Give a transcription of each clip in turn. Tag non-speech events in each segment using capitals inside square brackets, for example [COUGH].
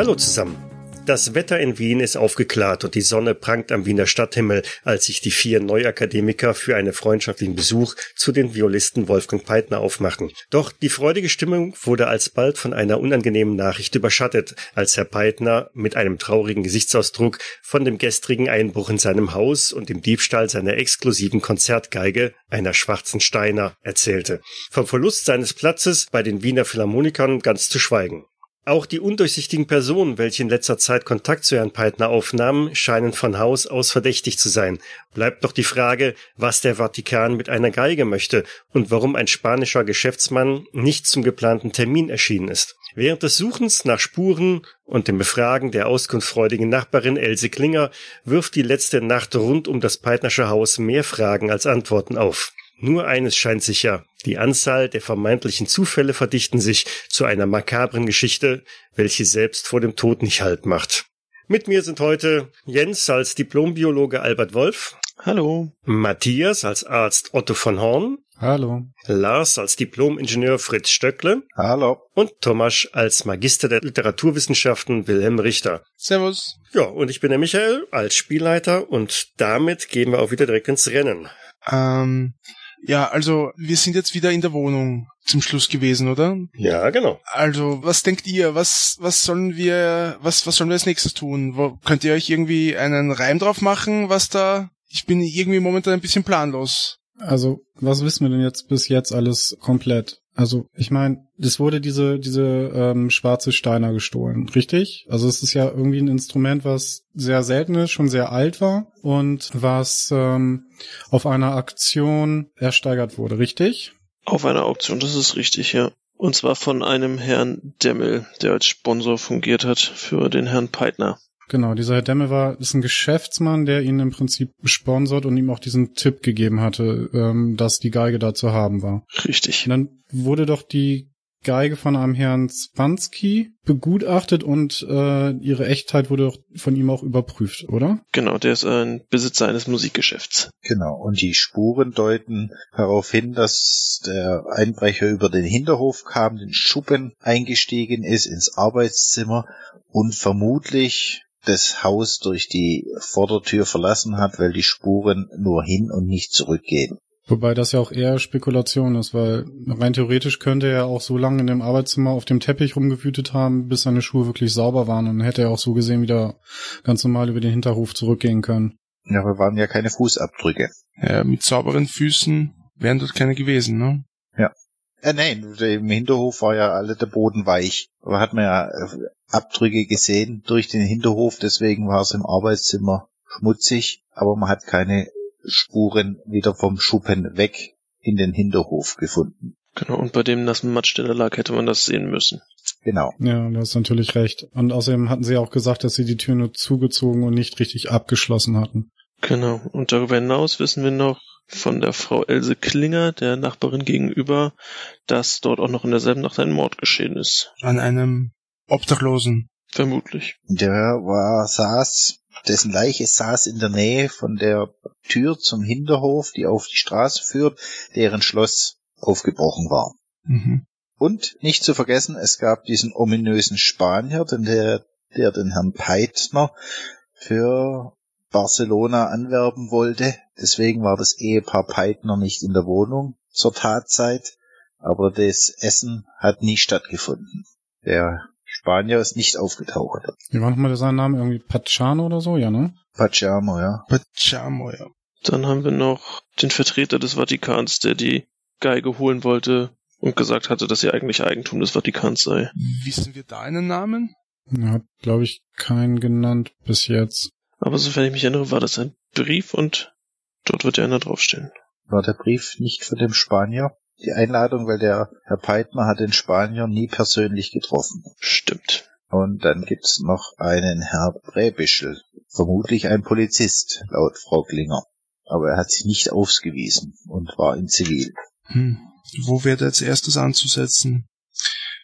Hallo zusammen. Das Wetter in Wien ist aufgeklärt und die Sonne prangt am Wiener Stadthimmel, als sich die vier Neuakademiker für einen freundschaftlichen Besuch zu den Violisten Wolfgang Peitner aufmachen. Doch die freudige Stimmung wurde alsbald von einer unangenehmen Nachricht überschattet, als Herr Peitner mit einem traurigen Gesichtsausdruck von dem gestrigen Einbruch in seinem Haus und dem Diebstahl seiner exklusiven Konzertgeige, einer schwarzen Steiner, erzählte. Vom Verlust seines Platzes bei den Wiener Philharmonikern ganz zu schweigen. Auch die undurchsichtigen Personen, welche in letzter Zeit Kontakt zu Herrn Peitner aufnahmen, scheinen von Haus aus verdächtig zu sein. Bleibt doch die Frage, was der Vatikan mit einer Geige möchte und warum ein spanischer Geschäftsmann nicht zum geplanten Termin erschienen ist. Während des Suchens nach Spuren und dem Befragen der auskunftsfreudigen Nachbarin Else Klinger wirft die letzte Nacht rund um das Peitnersche Haus mehr Fragen als Antworten auf. Nur eines scheint sicher. Die Anzahl der vermeintlichen Zufälle verdichten sich zu einer makabren Geschichte, welche selbst vor dem Tod nicht Halt macht. Mit mir sind heute Jens als Diplombiologe Albert Wolf. Hallo. Matthias als Arzt Otto von Horn. Hallo. Lars als Diplomingenieur Fritz Stöckle. Hallo. Und Thomas als Magister der Literaturwissenschaften Wilhelm Richter. Servus. Ja, und ich bin der Michael als Spielleiter und damit gehen wir auch wieder direkt ins Rennen. Ähm, ja, also wir sind jetzt wieder in der Wohnung zum Schluss gewesen, oder? Ja, genau. Also, was denkt ihr? Was was sollen wir was was sollen wir als nächstes tun? Wo, könnt ihr euch irgendwie einen Reim drauf machen, was da ich bin irgendwie momentan ein bisschen planlos. Also, was wissen wir denn jetzt bis jetzt alles komplett? Also, ich meine, es wurde diese diese ähm, schwarze Steiner gestohlen, richtig? Also es ist ja irgendwie ein Instrument, was sehr selten ist, schon sehr alt war und was ähm, auf einer Aktion ersteigert wurde, richtig? Auf einer Auktion, das ist richtig, ja. Und zwar von einem Herrn Demmel, der als Sponsor fungiert hat für den Herrn Peitner. Genau, dieser Herr Demme war, ist ein Geschäftsmann, der ihn im Prinzip sponsort und ihm auch diesen Tipp gegeben hatte, ähm, dass die Geige da zu haben war. Richtig. Und dann wurde doch die Geige von einem Herrn Spansky begutachtet und äh, ihre Echtheit wurde doch von ihm auch überprüft, oder? Genau, der ist ein Besitzer eines Musikgeschäfts. Genau, und die Spuren deuten darauf hin, dass der Einbrecher über den Hinterhof kam, den Schuppen eingestiegen ist ins Arbeitszimmer und vermutlich das Haus durch die Vordertür verlassen hat, weil die Spuren nur hin und nicht zurückgehen. Wobei das ja auch eher Spekulation ist, weil rein theoretisch könnte er auch so lange in dem Arbeitszimmer auf dem Teppich rumgewütet haben, bis seine Schuhe wirklich sauber waren und hätte er auch so gesehen wieder ganz normal über den Hinterhof zurückgehen können. Ja, aber waren ja keine Fußabdrücke. Ja, mit sauberen Füßen wären dort keine gewesen, ne? Ja. Äh, nein, im Hinterhof war ja alle der Boden weich. Aber hat man ja äh, Abdrücke gesehen durch den Hinterhof, deswegen war es im Arbeitszimmer schmutzig, aber man hat keine Spuren wieder vom Schuppen weg in den Hinterhof gefunden. Genau, und bei dem nassen Matsch, der da lag, hätte man das sehen müssen. Genau. Ja, du hast natürlich recht. Und außerdem hatten sie auch gesagt, dass sie die Tür nur zugezogen und nicht richtig abgeschlossen hatten. Genau, und darüber hinaus wissen wir noch von der Frau Else Klinger, der Nachbarin gegenüber, dass dort auch noch in derselben Nacht ein Mord geschehen ist. An einem Obdachlosen. Vermutlich. Der war, saß, dessen Leiche saß in der Nähe von der Tür zum Hinterhof, die auf die Straße führt, deren Schloss aufgebrochen war. Mhm. Und nicht zu vergessen, es gab diesen ominösen Spanier, den der, der den Herrn Peitner für Barcelona anwerben wollte. Deswegen war das Ehepaar Peitner nicht in der Wohnung zur Tatzeit, aber das Essen hat nie stattgefunden. Der Spanier ist nicht aufgetaucht. Wie war nochmal sein Name? Irgendwie Pachano oder so, ja, ne? Pachamo, ja. Pachamo, ja. Dann haben wir noch den Vertreter des Vatikans, der die Geige holen wollte und gesagt hatte, dass sie eigentlich Eigentum des Vatikans sei. Wissen wir da einen Namen? Er hat, glaube ich, keinen genannt bis jetzt. Aber sofern ich mich erinnere, war das ein Brief und dort wird ja einer draufstehen. War der Brief nicht von dem Spanier? Die Einladung, weil der Herr Peitmer hat den Spanier nie persönlich getroffen. Stimmt. Und dann gibt's noch einen Herr Präbischel, vermutlich ein Polizist, laut Frau Klinger. aber er hat sich nicht ausgewiesen und war in Zivil. Hm. Wo wäre als erstes anzusetzen?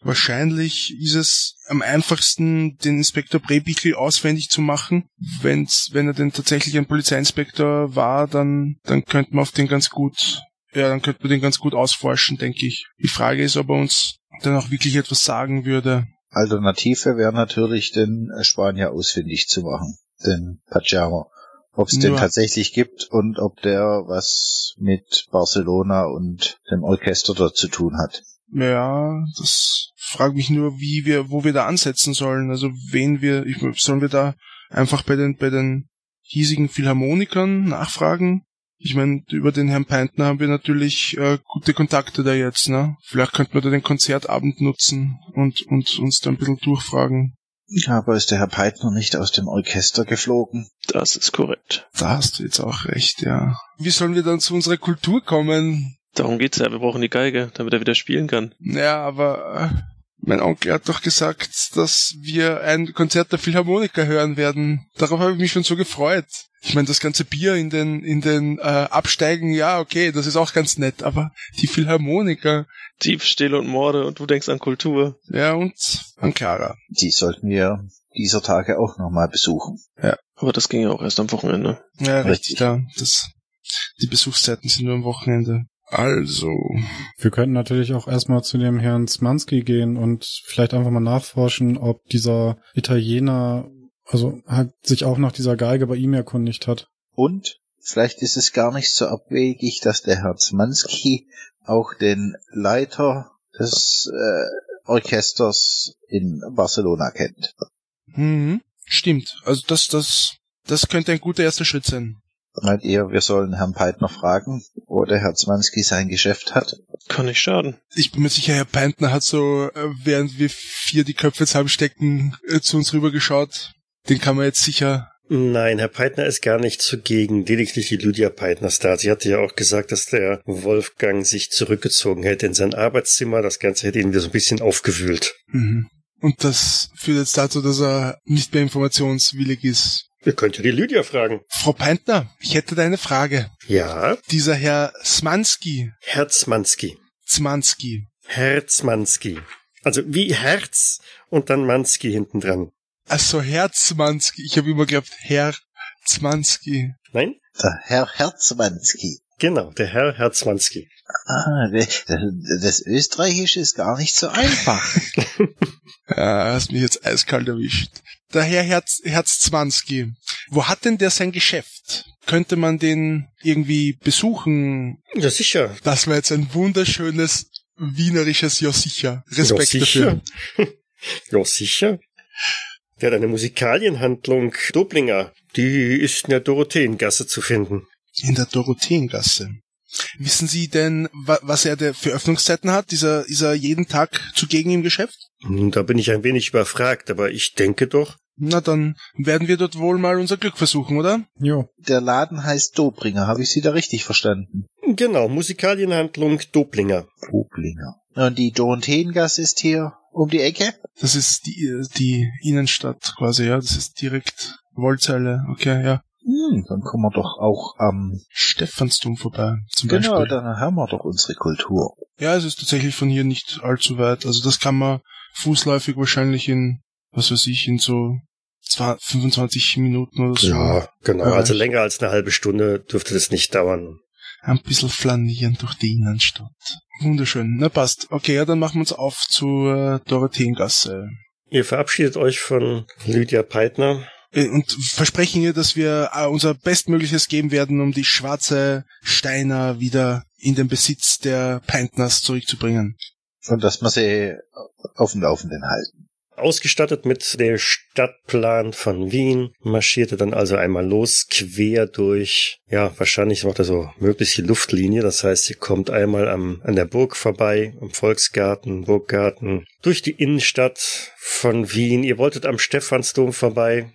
Wahrscheinlich ist es am einfachsten, den Inspektor Brebickel auswendig zu machen. Wenn's, wenn er denn tatsächlich ein Polizeiinspektor war, dann, dann könnte man auf den ganz gut, ja, dann könnte man den ganz gut ausforschen, denke ich. Die Frage ist, ob er uns dann auch wirklich etwas sagen würde. Alternative wäre natürlich, den Spanier ausfindig zu machen, den Pajama. Ob es den tatsächlich gibt und ob der was mit Barcelona und dem Orchester dort zu tun hat. Ja, das frage mich nur, wie wir, wo wir da ansetzen sollen. Also wen wir, ich, sollen wir da einfach bei den, bei den hiesigen Philharmonikern nachfragen? Ich meine, über den Herrn Peintner haben wir natürlich äh, gute Kontakte da jetzt, ne? Vielleicht könnten wir da den Konzertabend nutzen und, und uns da ein bisschen durchfragen. Aber ist der Herr Peitner nicht aus dem Orchester geflogen? Das ist korrekt. Da hast du jetzt auch recht, ja. Wie sollen wir dann zu unserer Kultur kommen? Darum geht's ja. Wir brauchen die Geige, damit er wieder spielen kann. Ja, aber äh, mein Onkel hat doch gesagt, dass wir ein Konzert der Philharmoniker hören werden. Darauf habe ich mich schon so gefreut. Ich meine, das ganze Bier in den in den äh, Absteigen, ja, okay, das ist auch ganz nett, aber die Philharmoniker, Diebstähle und Morde und du denkst an Kultur. ja und an Clara. Die sollten wir dieser Tage auch nochmal besuchen. Aber das ging ja auch erst am Wochenende. Ja, richtig, Richtig. da. Das, die Besuchszeiten sind nur am Wochenende. Also, Wir könnten natürlich auch erstmal zu dem Herrn Zmanski gehen und vielleicht einfach mal nachforschen, ob dieser Italiener, also hat sich auch nach dieser Geige bei ihm erkundigt hat. Und vielleicht ist es gar nicht so abwegig, dass der Herr Zmanski auch den Leiter des äh, Orchesters in Barcelona kennt. mhm, stimmt. Also das, das, das könnte ein guter erster Schritt sein. Meint ihr, wir sollen Herrn Peitner fragen, wo der Herr Zmanski sein Geschäft hat? Kann nicht schaden. Ich bin mir sicher, Herr Peintner hat so, äh, während wir vier die Köpfe zusammenstecken, äh, zu uns rübergeschaut. Den kann man jetzt sicher. Nein, Herr Peitner ist gar nicht zugegen, lediglich die Lydia Peitner ist da. Sie hatte ja auch gesagt, dass der Wolfgang sich zurückgezogen hätte in sein Arbeitszimmer. Das Ganze hätte ihn wieder so ein bisschen aufgewühlt. Mhm. Und das führt jetzt dazu, dass er nicht mehr informationswillig ist. Ihr könnt ja die Lydia fragen. Frau Peintner, ich hätte da eine Frage. Ja, Dieser Herr Smanski, Herzmanski. Zmanski, Herzmanski. Also wie Herz und dann Manski hinten dran. also Herr Zmanski, ich habe immer geglaubt, Herr Zmanski. Nein? Der Herr Herzmanski. Genau, der Herr Herzmanski. Ah, das Österreichische ist gar nicht so einfach. [LAUGHS] Ja, hast mich jetzt eiskalt erwischt. Der Herr Herz, Herz Zmanski. Wo hat denn der sein Geschäft? Könnte man den irgendwie besuchen? Ja, sicher. Das war jetzt ein wunderschönes wienerisches Ja sicher. Respekt ja, dafür. sicher. [LAUGHS] ja, sicher. Der hat eine Musikalienhandlung Doblinger. Die ist in der Dorotheengasse zu finden. In der Dorotheengasse. Wissen Sie denn, wa was er der für Öffnungszeiten hat? Dieser, ist er jeden Tag zugegen im Geschäft? Nun, Da bin ich ein wenig überfragt, aber ich denke doch. Na, dann werden wir dort wohl mal unser Glück versuchen, oder? Jo. Der Laden heißt Dobringer. Habe ich Sie da richtig verstanden? Genau, Musikalienhandlung Doblinger. Dobringer. Und die Dorotheengasse ist hier um die Ecke? Das ist die, die Innenstadt quasi, ja. Das ist direkt Wollzeile. Okay, ja. Hm, dann kommen wir doch auch am... Stephansdom vorbei, zum genau, Beispiel. dann haben wir doch unsere Kultur. Ja, es ist tatsächlich von hier nicht allzu weit. Also das kann man fußläufig wahrscheinlich in, was weiß ich, in so 20, 25 Minuten oder so. Ja, genau. Also länger als eine halbe Stunde dürfte das nicht dauern. Ein bisschen flanieren durch die Innenstadt. Wunderschön. Na passt. Okay, ja, dann machen wir uns auf zur äh, Dorotheengasse. Ihr verabschiedet euch von Lydia Peitner. Äh, Und versprechen ihr, dass wir äh, unser Bestmögliches geben werden, um die schwarze Steiner wieder in den Besitz der Peintners zurückzubringen. Und dass wir sie auf dem Laufenden halten. Ausgestattet mit der Stadtplan von Wien, marschierte dann also einmal los, quer durch, ja, wahrscheinlich macht er so möglichst die Luftlinie, das heißt, ihr kommt einmal am, an der Burg vorbei, am Volksgarten, Burggarten, durch die Innenstadt von Wien, ihr wolltet am Stephansdom vorbei,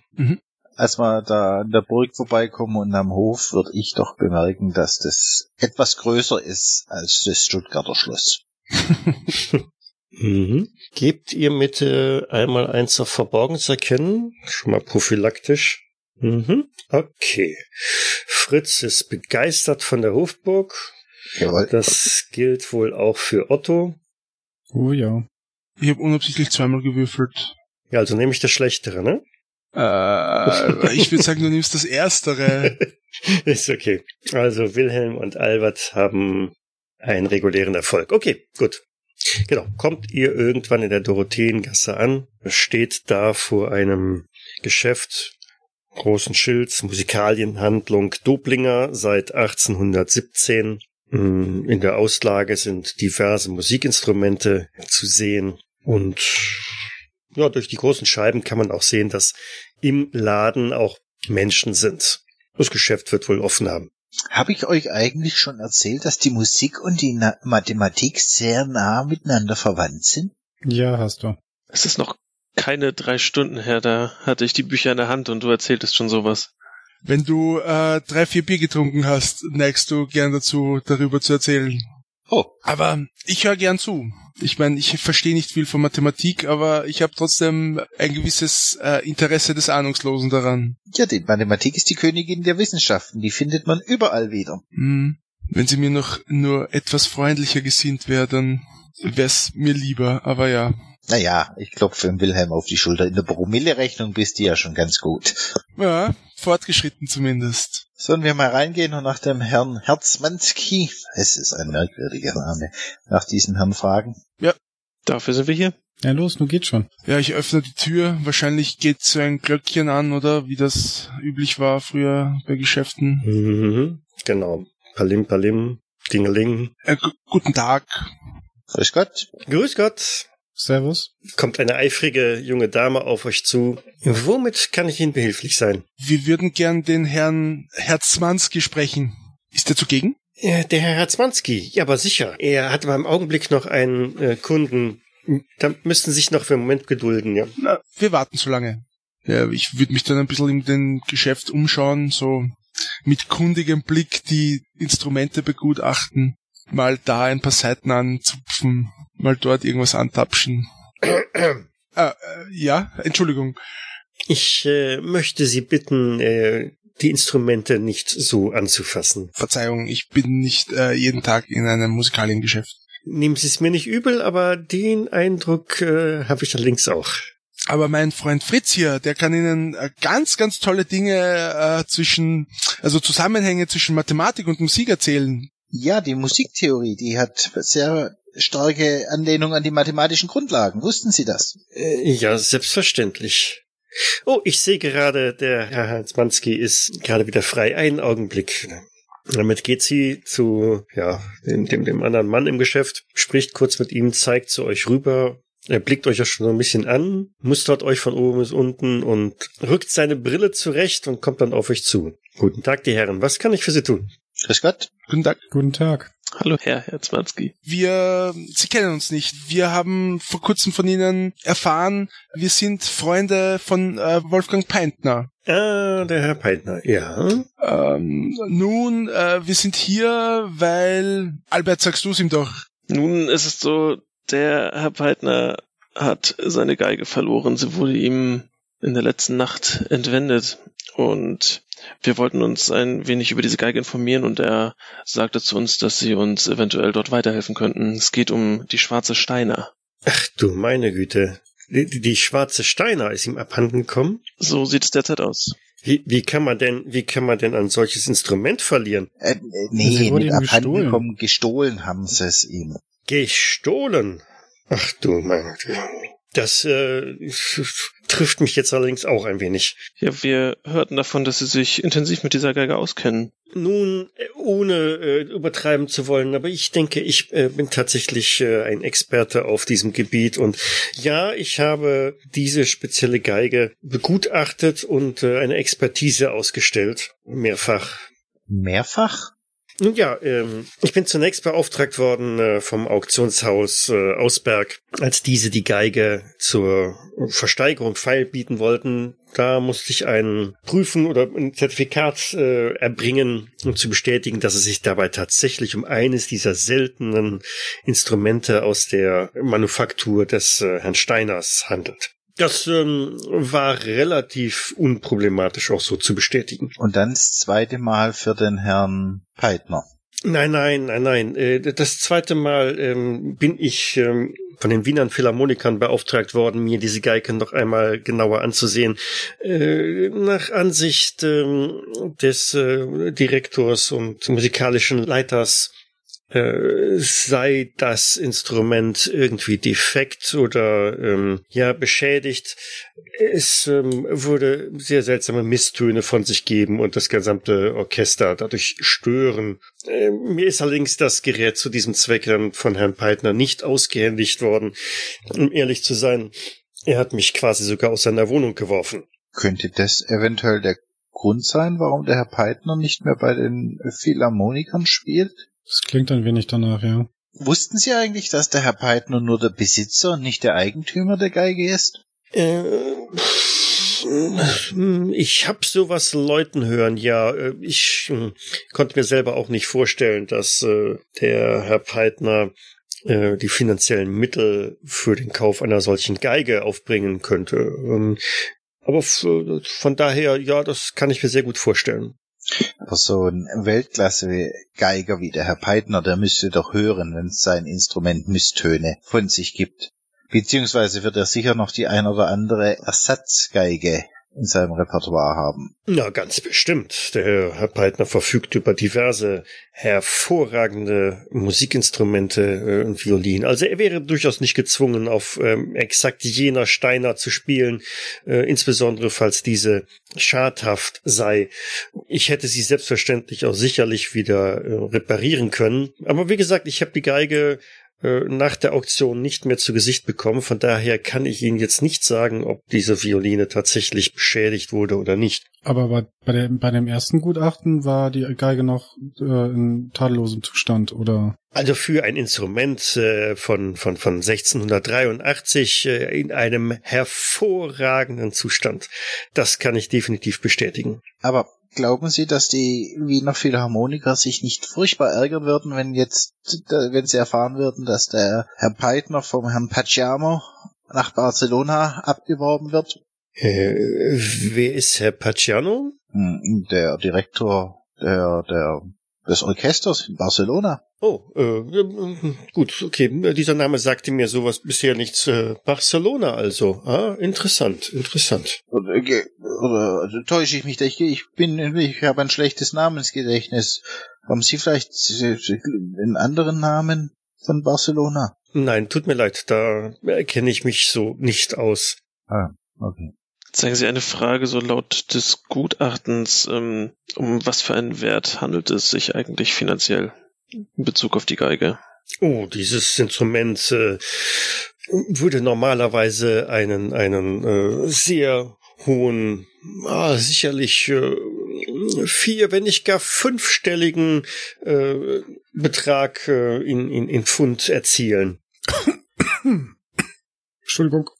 Als wir da an der Burg vorbeikommen und am Hof, würde ich doch bemerken, dass das etwas größer ist als das Stuttgarter Schloss. [LAUGHS] Mhm. Gebt ihr mit äh, einmal eins auf Verborgenes erkennen? Schon mal prophylaktisch. Mhm. Okay. Fritz ist begeistert von der Hofburg. Jawohl. Das gilt wohl auch für Otto. Oh ja. Ich habe unabsichtlich zweimal gewürfelt. Ja, also nehme ich das Schlechtere, ne? Äh, ich würde sagen, du nimmst das Erstere. [LAUGHS] Ist okay. Also Wilhelm und Albert haben einen regulären Erfolg. Okay, gut. Genau. Kommt ihr irgendwann in der Dorotheengasse an, steht da vor einem Geschäft, großen Schild, Musikalienhandlung Doblinger seit 1817. Mm, In der Auslage sind diverse Musikinstrumente zu sehen und ja, durch die großen Scheiben kann man auch sehen, dass im Laden auch Menschen sind. Das Geschäft wird wohl offen haben. Habe ich euch eigentlich schon erzählt, dass die Musik und die Na Mathematik sehr nah miteinander verwandt sind? Ja, hast du. Es ist noch keine drei Stunden her, da hatte ich die Bücher in der Hand und du erzähltest schon sowas. Wenn du äh, drei, vier Bier getrunken hast, neigst du gern dazu, darüber zu erzählen. Oh, Aber ich höre gern zu. Ich meine, ich verstehe nicht viel von Mathematik, aber ich habe trotzdem ein gewisses äh, Interesse des Ahnungslosen daran. ja, die Mathematik ist die Königin der Wissenschaften. Die findet man überall wieder. Hm. Wenn sie mir noch nur etwas freundlicher gesinnt wäre, dann wär's mir lieber. Aber ja. Naja, ich klopfe dem Wilhelm auf die Schulter. In der Promille-Rechnung bist du ja schon ganz gut. Ja, fortgeschritten zumindest. Sollen wir mal reingehen und nach dem Herrn Herzmanski, es ist ein merkwürdiger Name, nach diesem Herrn fragen? Dafür sind wir hier. Ja, los, nun geht schon. Ja, ich öffne die Tür. Wahrscheinlich geht so ein Glöckchen an, oder? Wie das üblich war früher bei Geschäften. Mhm. Genau. Palim, palim, dingeling. Äh, gu- guten Tag. Grüß Gott. Grüß Gott. Servus. Kommt eine eifrige junge Dame auf euch zu. Womit kann ich Ihnen behilflich sein? Wir würden gern den Herrn Herzmanski sprechen. Ist er zugegen? Äh, Der Herr Herzmanski. Ja, aber sicher. Er hat aber im Augenblick noch einen äh, Kunden. Da müssten Sie sich noch für einen Moment gedulden, ja. Na, wir warten so lange. Ja, ich würde mich dann ein bisschen in den Geschäft umschauen, so mit kundigem Blick die Instrumente begutachten, mal da ein paar Seiten anzupfen, mal dort irgendwas antapschen. äh, [COUGHS] äh, ja, Entschuldigung. Ich äh, möchte Sie bitten, äh, die Instrumente nicht so anzufassen. Verzeihung, ich bin nicht äh, jeden Tag in einem Musikaliengeschäft. Nehmen Sie es mir nicht übel, aber den Eindruck äh, habe ich allerdings auch. Aber mein Freund Fritz hier, der kann Ihnen äh, ganz, ganz tolle Dinge äh, zwischen, also Zusammenhänge zwischen Mathematik und Musik erzählen. Ja, die Musiktheorie, die hat sehr starke Anlehnung an die mathematischen Grundlagen. Wussten Sie das? Äh, ja, selbstverständlich. Oh, ich sehe gerade, der Herr Hansmanski ist gerade wieder frei. Einen Augenblick. Damit geht sie zu ja, dem, dem, dem anderen Mann im Geschäft, spricht kurz mit ihm, zeigt zu euch rüber. Er blickt euch ja schon so ein bisschen an, mustert euch von oben bis unten und rückt seine Brille zurecht und kommt dann auf euch zu. Guten Tag, die Herren. Was kann ich für Sie tun? Grüß Gott. Guten Tag. Guten Tag. Hallo, Herr Herzmanski. Wir, Sie kennen uns nicht. Wir haben vor kurzem von Ihnen erfahren, wir sind Freunde von äh, Wolfgang Peintner. Ah, der Herr Peitner. Ja. Ähm, nun, äh, wir sind hier, weil, Albert, sagst du es ihm doch. Nun ist es so, der Herr Peitner hat seine Geige verloren. Sie wurde ihm in der letzten Nacht entwendet. Und wir wollten uns ein wenig über diese Geige informieren und er sagte zu uns, dass sie uns eventuell dort weiterhelfen könnten. Es geht um die schwarze Steiner. Ach du meine Güte. Die, die, schwarze Steiner ist ihm abhanden gekommen? So sieht es derzeit aus. Wie, wie kann man denn, wie kann man denn ein solches Instrument verlieren? Äh, äh, nee, Sie wurde mit abhanden gestohlen. gekommen. Gestohlen haben sie es ihm. Gestohlen. Ach du meine Güte. Das äh, [LAUGHS] trifft mich jetzt allerdings auch ein wenig. Ja, wir hörten davon, dass Sie sich intensiv mit dieser Geige auskennen. Nun, äh, ohne äh, übertreiben zu wollen, aber ich denke, ich äh, bin tatsächlich äh, ein Experte auf diesem Gebiet und ja, ich habe diese spezielle Geige begutachtet und äh, eine Expertise ausgestellt. Mehrfach. Mehrfach? Nun ja, ähm, ich bin zunächst beauftragt worden äh, vom Auktionshaus äh, Ausberg, als diese die Geige zur Versteigerung feilbieten wollten. Da musste ich ein Prüfen oder ein Zertifikat äh, erbringen, um zu bestätigen, dass es sich dabei tatsächlich um eines dieser seltenen Instrumente aus der Manufaktur des äh, Herrn Steiners handelt. Das ähm, war relativ unproblematisch auch so zu bestätigen. Und dann das zweite Mal für den Herrn Peitner. Nein, nein, nein, nein. Äh, Das zweite Mal ähm, bin ich ähm, von den Wienern Philharmonikern beauftragt worden, mir diese Geige noch einmal genauer anzusehen. Äh, nach Ansicht ähm, des äh, Direktors und musikalischen Leiters äh, sei das Instrument irgendwie defekt oder ähm, ja beschädigt. Es ähm, würde sehr seltsame Misstöne von sich geben und das gesamte Orchester dadurch stören. Äh, mir ist allerdings das Gerät zu diesem Zweck dann von Herrn Peitner nicht ausgehändigt worden. Um ehrlich zu sein, er hat mich quasi sogar aus seiner Wohnung geworfen. Könnte das eventuell der Grund sein, warum der Herr Peitner nicht mehr bei den Philharmonikern spielt? Das klingt ein wenig danach, ja. Wussten Sie eigentlich, dass der Herr Peitner nur der Besitzer und nicht der Eigentümer der Geige ist? Äh, ich hab sowas Leuten hören, ja. Äh, Ich hm, konnte mir selber auch nicht vorstellen, dass äh, der Herr Peitner äh, die finanziellen Mittel für den Kauf einer solchen Geige aufbringen könnte. Ähm, Aber von daher, ja, das kann ich mir sehr gut vorstellen. Aber so ein Weltklasse-Geiger wie der Herr Peitner, der müsste doch hören, wenn sein Instrument Misstöne von sich gibt. Beziehungsweise wird er sicher noch die ein oder andere Ersatzgeige in seinem Repertoire haben. Ja, ganz bestimmt. Der Herr Peitner verfügt über diverse hervorragende Musikinstrumente äh, und Violinen. Also er wäre durchaus nicht gezwungen, auf ähm, exakt jener Steiner zu spielen, äh, insbesondere falls diese schadhaft sei. Ich hätte sie selbstverständlich auch sicherlich wieder äh, reparieren können. Aber wie gesagt, ich habe die Geige nach der Auktion nicht mehr zu Gesicht bekommen. Von daher kann ich Ihnen jetzt nicht sagen, ob diese Violine tatsächlich beschädigt wurde oder nicht. Aber bei, bei, dem, bei dem ersten Gutachten war die Geige noch äh, in tadellosem Zustand, oder? Also für ein Instrument äh, von, von, von 1683 äh, in einem hervorragenden Zustand. Das kann ich definitiv bestätigen. Aber glauben Sie, dass die Wiener Philharmoniker sich nicht furchtbar ärgern würden, wenn jetzt, wenn sie erfahren würden, dass der Herr Peitner vom Herrn Paciamo nach Barcelona abgeworben wird? Äh, wer ist Herr Paciano? Hm, Der Direktor der, der, des Orchesters in Barcelona. Oh, äh, äh, gut, okay. Dieser Name sagte mir sowas bisher nichts. Äh, Barcelona also. Ah, interessant, interessant. Oder, ge- oder also täusche ich mich da? Ich, ich bin, ich habe ein schlechtes Namensgedächtnis. Haben Sie vielleicht äh, einen anderen Namen von Barcelona? Nein, tut mir leid, da kenne ich mich so nicht aus. Ah, okay. Zeigen Sie eine Frage so laut des Gutachtens, ähm, um was für einen Wert handelt es sich eigentlich finanziell in Bezug auf die Geige? Oh, dieses Instrument äh, würde normalerweise einen einen äh, sehr hohen, ah, sicherlich äh, vier, wenn nicht gar fünfstelligen äh, Betrag äh, in, in, in Pfund erzielen. [COUGHS] Entschuldigung.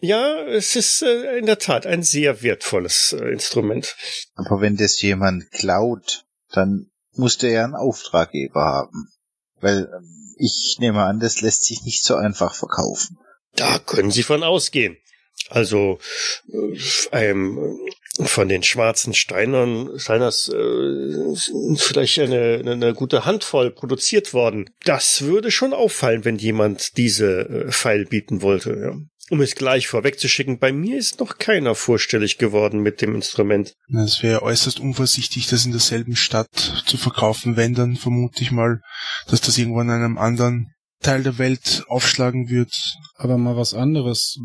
Ja, es ist äh, in der Tat ein sehr wertvolles äh, Instrument. Aber wenn das jemand klaut, dann muss der ja einen Auftraggeber haben. Weil ähm, ich nehme an, das lässt sich nicht so einfach verkaufen. Da können Sie von ausgehen. Also äh, ähm, von den schwarzen Steinern, Steiners äh, vielleicht eine, eine gute Handvoll produziert worden. Das würde schon auffallen, wenn jemand diese äh, Pfeil bieten wollte. Ja. Um es gleich vorwegzuschicken, bei mir ist noch keiner vorstellig geworden mit dem Instrument. Na, Es wäre äußerst unvorsichtig, das in derselben Stadt zu verkaufen, wenn dann vermute ich mal, dass das irgendwo in einem anderen Teil der Welt aufschlagen wird. Aber mal was anderes.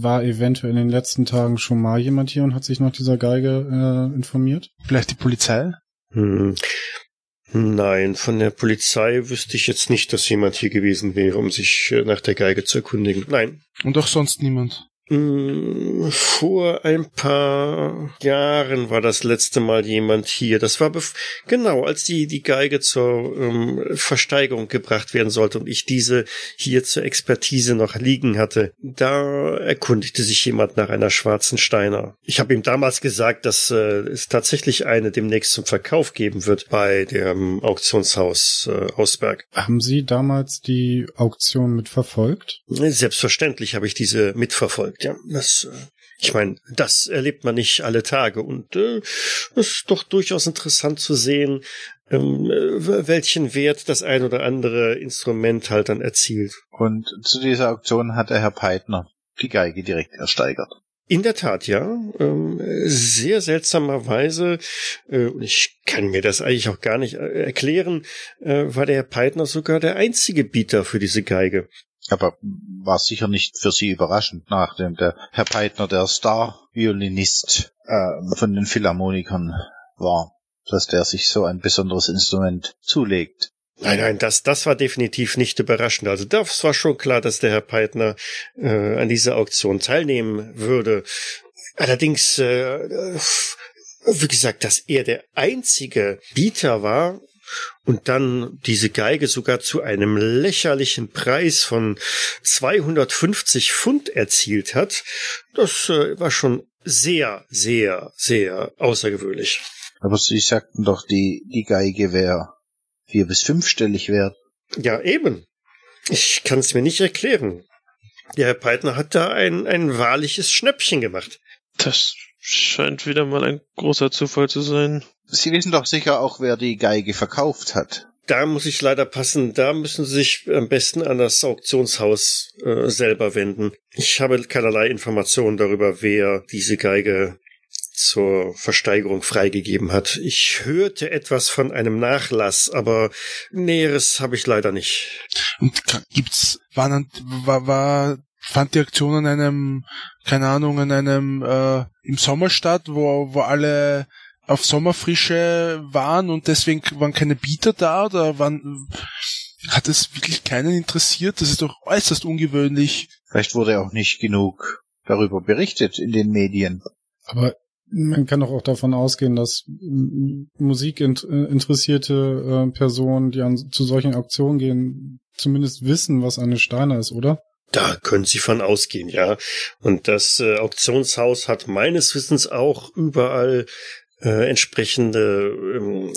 War eventuell in den letzten Tagen schon mal jemand hier und hat sich nach dieser Geige äh, informiert? Vielleicht die Polizei? Hm. Nein, von der Polizei wüsste ich jetzt nicht, dass jemand hier gewesen wäre, um sich äh, nach der Geige zu erkundigen. Nein. Und auch sonst niemand. Mm, Vor ein paar Jahren war das letzte Mal jemand hier. Das war bef genau, als die die Geige zur ähm, Versteigerung gebracht werden sollte und ich diese hier zur Expertise noch liegen hatte. Da erkundigte sich jemand nach einer schwarzen Steiner. Ich habe ihm damals gesagt, dass äh, es tatsächlich eine demnächst zum Verkauf geben wird bei dem Auktionshaus äh, Ausberg. Haben Sie damals die Auktion mitverfolgt? Selbstverständlich habe ich diese mitverfolgt. Korrekt, ja. Das, äh, ich meine, das erlebt man nicht alle Tage und äh, es ist doch durchaus interessant zu sehen, ähm, äh, welchen Wert das ein oder andere Instrument halt dann erzielt. Und zu dieser Auktion hat der Herr Peitner die Geige direkt ersteigert. In der Tat, ja. Ähm, sehr seltsamerweise, äh, und ich kann mir das eigentlich auch gar nicht äh, erklären, äh, war der Herr Peitner sogar der einzige Bieter für diese Geige. Aber war sicher nicht für Sie überraschend, nachdem der Herr Peitner der Star-Violinist äh, von den Philharmonikern war, dass der sich so ein besonderes Instrument zulegt. Nein, nein, das, das war definitiv nicht überraschend. Also das war schon klar, dass der Herr Peitner äh, an dieser Auktion teilnehmen würde. Allerdings, äh, wie gesagt, dass er der einzige Bieter war und dann diese Geige sogar zu einem lächerlichen Preis von 250 Pfund erzielt hat, das äh, war schon sehr, sehr, sehr außergewöhnlich. Aber Sie sagten doch, die, die Geige wäre vier- bis fünfstellig wert. Ja, eben. Ich kann es mir nicht erklären. Der Herr Peitner hat da ein, ein wahrliches Schnäppchen gemacht. Das scheint wieder mal ein großer Zufall zu sein. Sie wissen doch sicher auch, wer die Geige verkauft hat. Da muss ich leider passen. Da müssen Sie sich am besten an das Auktionshaus äh, selber wenden. Ich habe keinerlei Informationen darüber, wer diese Geige zur Versteigerung freigegeben hat. Ich hörte etwas von einem Nachlass, aber Näheres habe ich leider nicht. Und gibt's, waren, war, war, fand die Aktion an einem, keine Ahnung, an einem, äh, im Sommer statt, wo, wo alle auf Sommerfrische waren und deswegen waren keine Bieter da oder waren, hat es wirklich keinen interessiert? Das ist doch äußerst ungewöhnlich. Vielleicht wurde auch nicht genug darüber berichtet in den Medien. Aber man kann doch auch davon ausgehen, dass musikinteressierte äh, Personen, die an, zu solchen Auktionen gehen, zumindest wissen, was eine Steiner ist, oder? Da können Sie von ausgehen, ja. Und das äh, Auktionshaus hat meines Wissens auch überall äh, entsprechende ähm,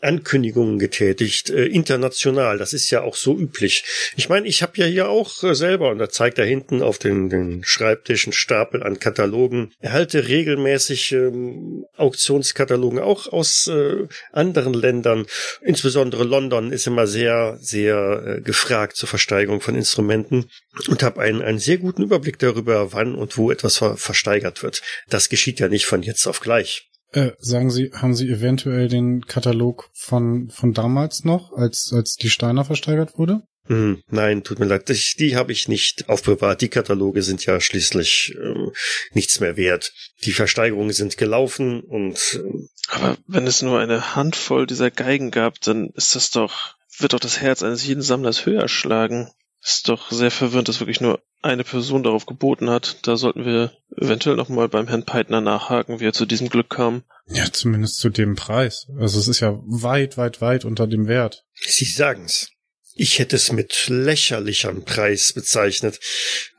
Ankündigungen getätigt, äh, international. Das ist ja auch so üblich. Ich meine, ich habe ja hier auch äh, selber, und da zeigt da hinten auf den, den Schreibtisch einen Stapel an Katalogen, erhalte regelmäßig ähm, Auktionskatalogen auch aus äh, anderen Ländern. Insbesondere London ist immer sehr, sehr äh, gefragt zur Versteigerung von Instrumenten und habe einen, einen sehr guten Überblick darüber, wann und wo etwas ver versteigert wird. Das geschieht ja nicht von jetzt auf gleich. Äh, sagen Sie, haben Sie eventuell den Katalog von, von damals noch, als, als die Steiner versteigert wurde? Hm, nein, tut mir leid, die, die habe ich nicht aufbewahrt. Die Kataloge sind ja schließlich ähm, nichts mehr wert. Die Versteigerungen sind gelaufen und. Ähm, Aber wenn es nur eine Handvoll dieser Geigen gab, dann ist das doch, wird doch das Herz eines jeden Sammlers höher schlagen. Ist doch sehr verwirrend, dass wirklich nur eine Person darauf geboten hat. Da sollten wir eventuell nochmal beim Herrn Peitner nachhaken, wie er zu diesem Glück kam. Ja, zumindest zu dem Preis. Also es ist ja weit, weit, weit unter dem Wert. Sie sagen's. Ich hätte es mit lächerlichem Preis bezeichnet.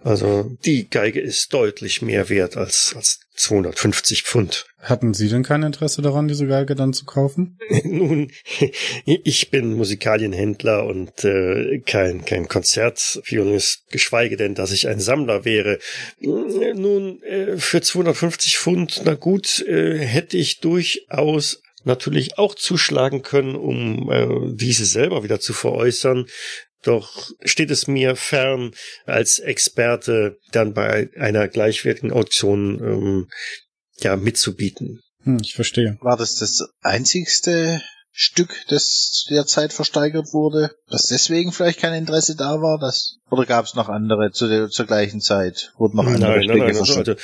Also die Geige ist deutlich mehr wert als, als 250 Pfund. Hatten Sie denn kein Interesse daran, diese Geige dann zu kaufen? [LAUGHS] Nun, ich bin Musikalienhändler und äh, kein, kein Konzertviolinist, geschweige denn, dass ich ein Sammler wäre. Nun, äh, für 250 Pfund, na gut, äh, hätte ich durchaus natürlich auch zuschlagen können, um äh, diese selber wieder zu veräußern. Doch steht es mir fern, als Experte dann bei einer gleichwertigen Auktion ähm, ja mitzubieten. Hm, ich verstehe. War das das einzigste Stück, das zu der Zeit versteigert wurde, dass deswegen vielleicht kein Interesse da war, das oder gab es noch andere zu der zur gleichen Zeit? Wurden noch andere nein, Stücke nein, nein, also, versteigert?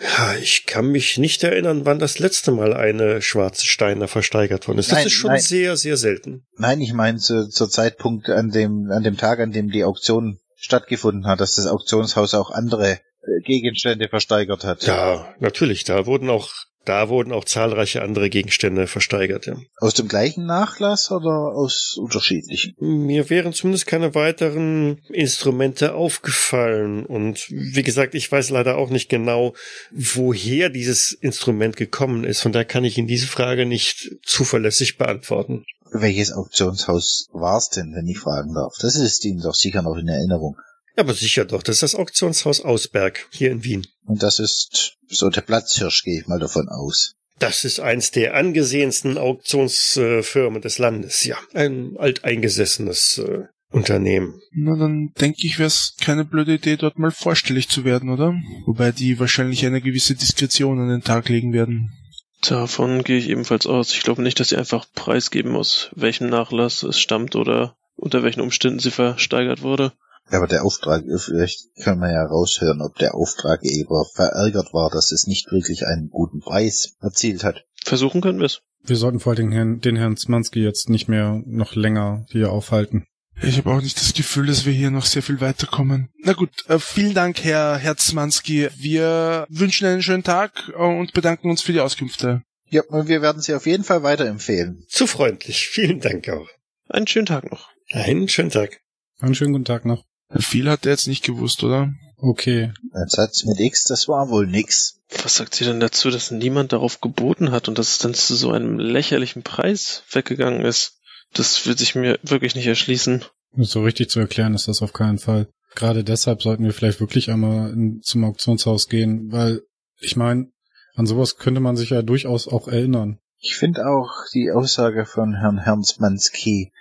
ja, ich kann mich nicht erinnern, wann das letzte Mal eine schwarze Steiner versteigert worden ist. Das Nein, ist schon nein. sehr, sehr selten. Nein, ich meine zu, zur Zeitpunkt an dem an dem Tag, an dem die Auktion stattgefunden hat, dass das Auktionshaus auch andere äh, Gegenstände versteigert hat. Ja, natürlich, da wurden auch da wurden auch zahlreiche andere Gegenstände versteigert, ja. Aus dem gleichen Nachlass oder aus unterschiedlichen? Mir wären zumindest keine weiteren Instrumente aufgefallen. Und wie gesagt, ich weiß leider auch nicht genau, woher dieses Instrument gekommen ist. Von daher kann ich Ihnen diese Frage nicht zuverlässig beantworten. Welches Auktionshaus war es denn, wenn ich fragen darf? Das ist Ihnen doch sicher noch in Erinnerung. Aber sicher doch, das ist das Auktionshaus Ausberg hier in Wien. Und das ist so der Platzhirsch, gehe ich mal davon aus. Das ist eins der angesehensten Auktionsfirmen des Landes, ja. Ein alteingesessenes äh, Unternehmen. Na, dann denke ich, wäre es keine blöde Idee, dort mal vorstellig zu werden, oder? Wobei die wahrscheinlich eine gewisse Diskretion an den Tag legen werden. Davon gehe ich ebenfalls aus. Ich glaube nicht, dass sie einfach preisgeben, aus welchem Nachlass es stammt oder unter welchen Umständen sie versteigert wurde. Ja, aber der Auftrag, vielleicht können wir ja raushören, ob der Auftraggeber verärgert war, dass es nicht wirklich einen guten Preis erzielt hat. Versuchen können wir es. Wir sollten vor allem den Herrn, den Herrn Zmanski jetzt nicht mehr noch länger hier aufhalten. Ich habe auch nicht das Gefühl, dass wir hier noch sehr viel weiterkommen. Na gut, äh, vielen Dank, Herr Herzmanski. Wir wünschen einen schönen Tag äh, und bedanken uns für die Auskünfte. Ja, und wir werden Sie auf jeden Fall weiterempfehlen. Zu freundlich. Vielen Dank auch. Einen schönen Tag noch. Einen schönen Tag. Einen schönen guten Tag noch. Viel hat er jetzt nicht gewusst, oder? Okay. Ein Satz mit X, das war wohl nix. Was sagt sie denn dazu, dass niemand darauf geboten hat und dass es dann zu so einem lächerlichen Preis weggegangen ist? Das wird sich mir wirklich nicht erschließen. So richtig zu erklären ist das auf keinen Fall. Gerade deshalb sollten wir vielleicht wirklich einmal in, zum Auktionshaus gehen, weil ich meine, an sowas könnte man sich ja durchaus auch erinnern. Ich finde auch die Aussage von Herrn Hernsmanski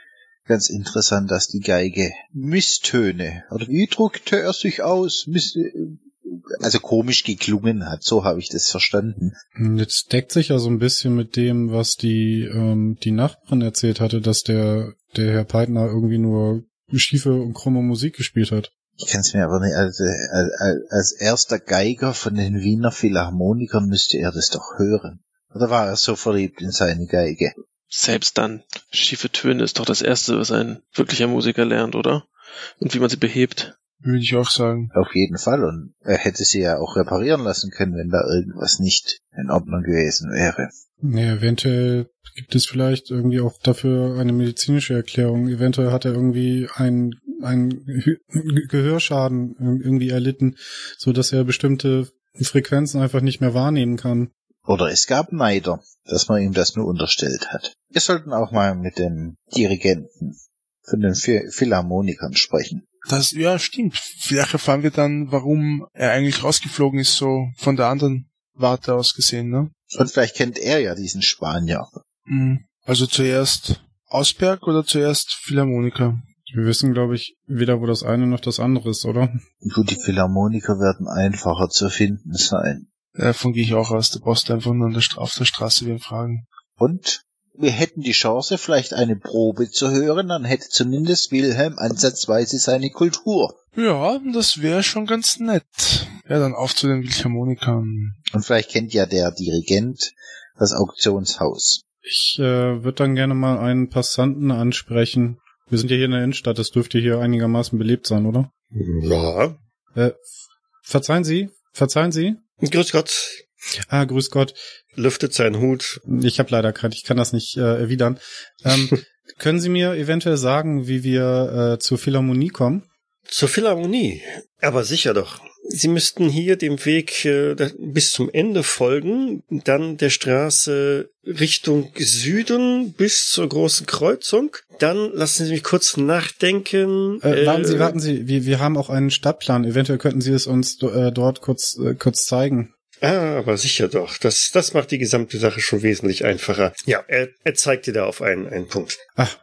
ganz interessant, dass die Geige Misstöne, oder wie drückte er sich aus, Miss, also komisch geklungen hat, so habe ich das verstanden. Jetzt deckt sich ja so ein bisschen mit dem, was die, ähm, die Nachbarin erzählt hatte, dass der, der Herr Peitner irgendwie nur schiefe und krumme Musik gespielt hat. Ich kann es mir aber nicht, also, als, als erster Geiger von den Wiener Philharmonikern müsste er das doch hören. Oder war er so verliebt in seine Geige? Selbst dann, schiefe Töne ist doch das Erste, was ein wirklicher Musiker lernt, oder? Und wie man sie behebt. Würde ich auch sagen. Auf jeden Fall. Und er hätte sie ja auch reparieren lassen können, wenn da irgendwas nicht in Ordnung gewesen wäre. Nee, eventuell gibt es vielleicht irgendwie auch dafür eine medizinische Erklärung. Eventuell hat er irgendwie einen, einen Gehörschaden irgendwie erlitten, so dass er bestimmte Frequenzen einfach nicht mehr wahrnehmen kann. Oder es gab Neider, dass man ihm das nur unterstellt hat. Wir sollten auch mal mit dem Dirigenten von den Philharmonikern sprechen. Das, ja, stimmt. Vielleicht erfahren wir dann, warum er eigentlich rausgeflogen ist, so von der anderen Warte aus gesehen, ne? Und vielleicht kennt er ja diesen Spanier. Mhm. Also zuerst Ausberg oder zuerst Philharmoniker? Wir wissen, glaube ich, weder wo das eine noch das andere ist, oder? Gut, die Philharmoniker werden einfacher zu finden sein. Davon gehe ich auch aus. Der brauchst einfach nur an der auf der Straße wen fragen. Und wir hätten die Chance, vielleicht eine Probe zu hören, dann hätte zumindest Wilhelm ansatzweise seine Kultur. Ja, das wäre schon ganz nett. Ja, dann auf zu den Philharmonikern. Und vielleicht kennt ja der Dirigent das Auktionshaus. Ich äh, würde dann gerne mal einen Passanten ansprechen. Wir sind ja hier in der Innenstadt, das dürfte hier einigermaßen belebt sein, oder? Ja. Äh, verzeihen Sie? Verzeihen Sie? Grüß Gott. Ah, grüß Gott. Lüftet seinen Hut. Ich habe leider keinen, ich kann das nicht äh, erwidern. Ähm, [LAUGHS] können Sie mir eventuell sagen, wie wir äh, zur Philharmonie kommen? Zur Philharmonie? Aber sicher doch. Sie müssten hier dem Weg äh, bis zum Ende folgen, dann der Straße Richtung Süden bis zur großen Kreuzung. Dann lassen Sie mich kurz nachdenken. Äh, warten Sie, warten Sie. Wir, wir haben auch einen Stadtplan. Eventuell könnten Sie es uns äh, dort kurz äh, kurz zeigen. Ah, aber sicher doch. Das, das macht die gesamte Sache schon wesentlich einfacher. Ja, er, er zeigt dir da auf einen, einen Punkt. Ach,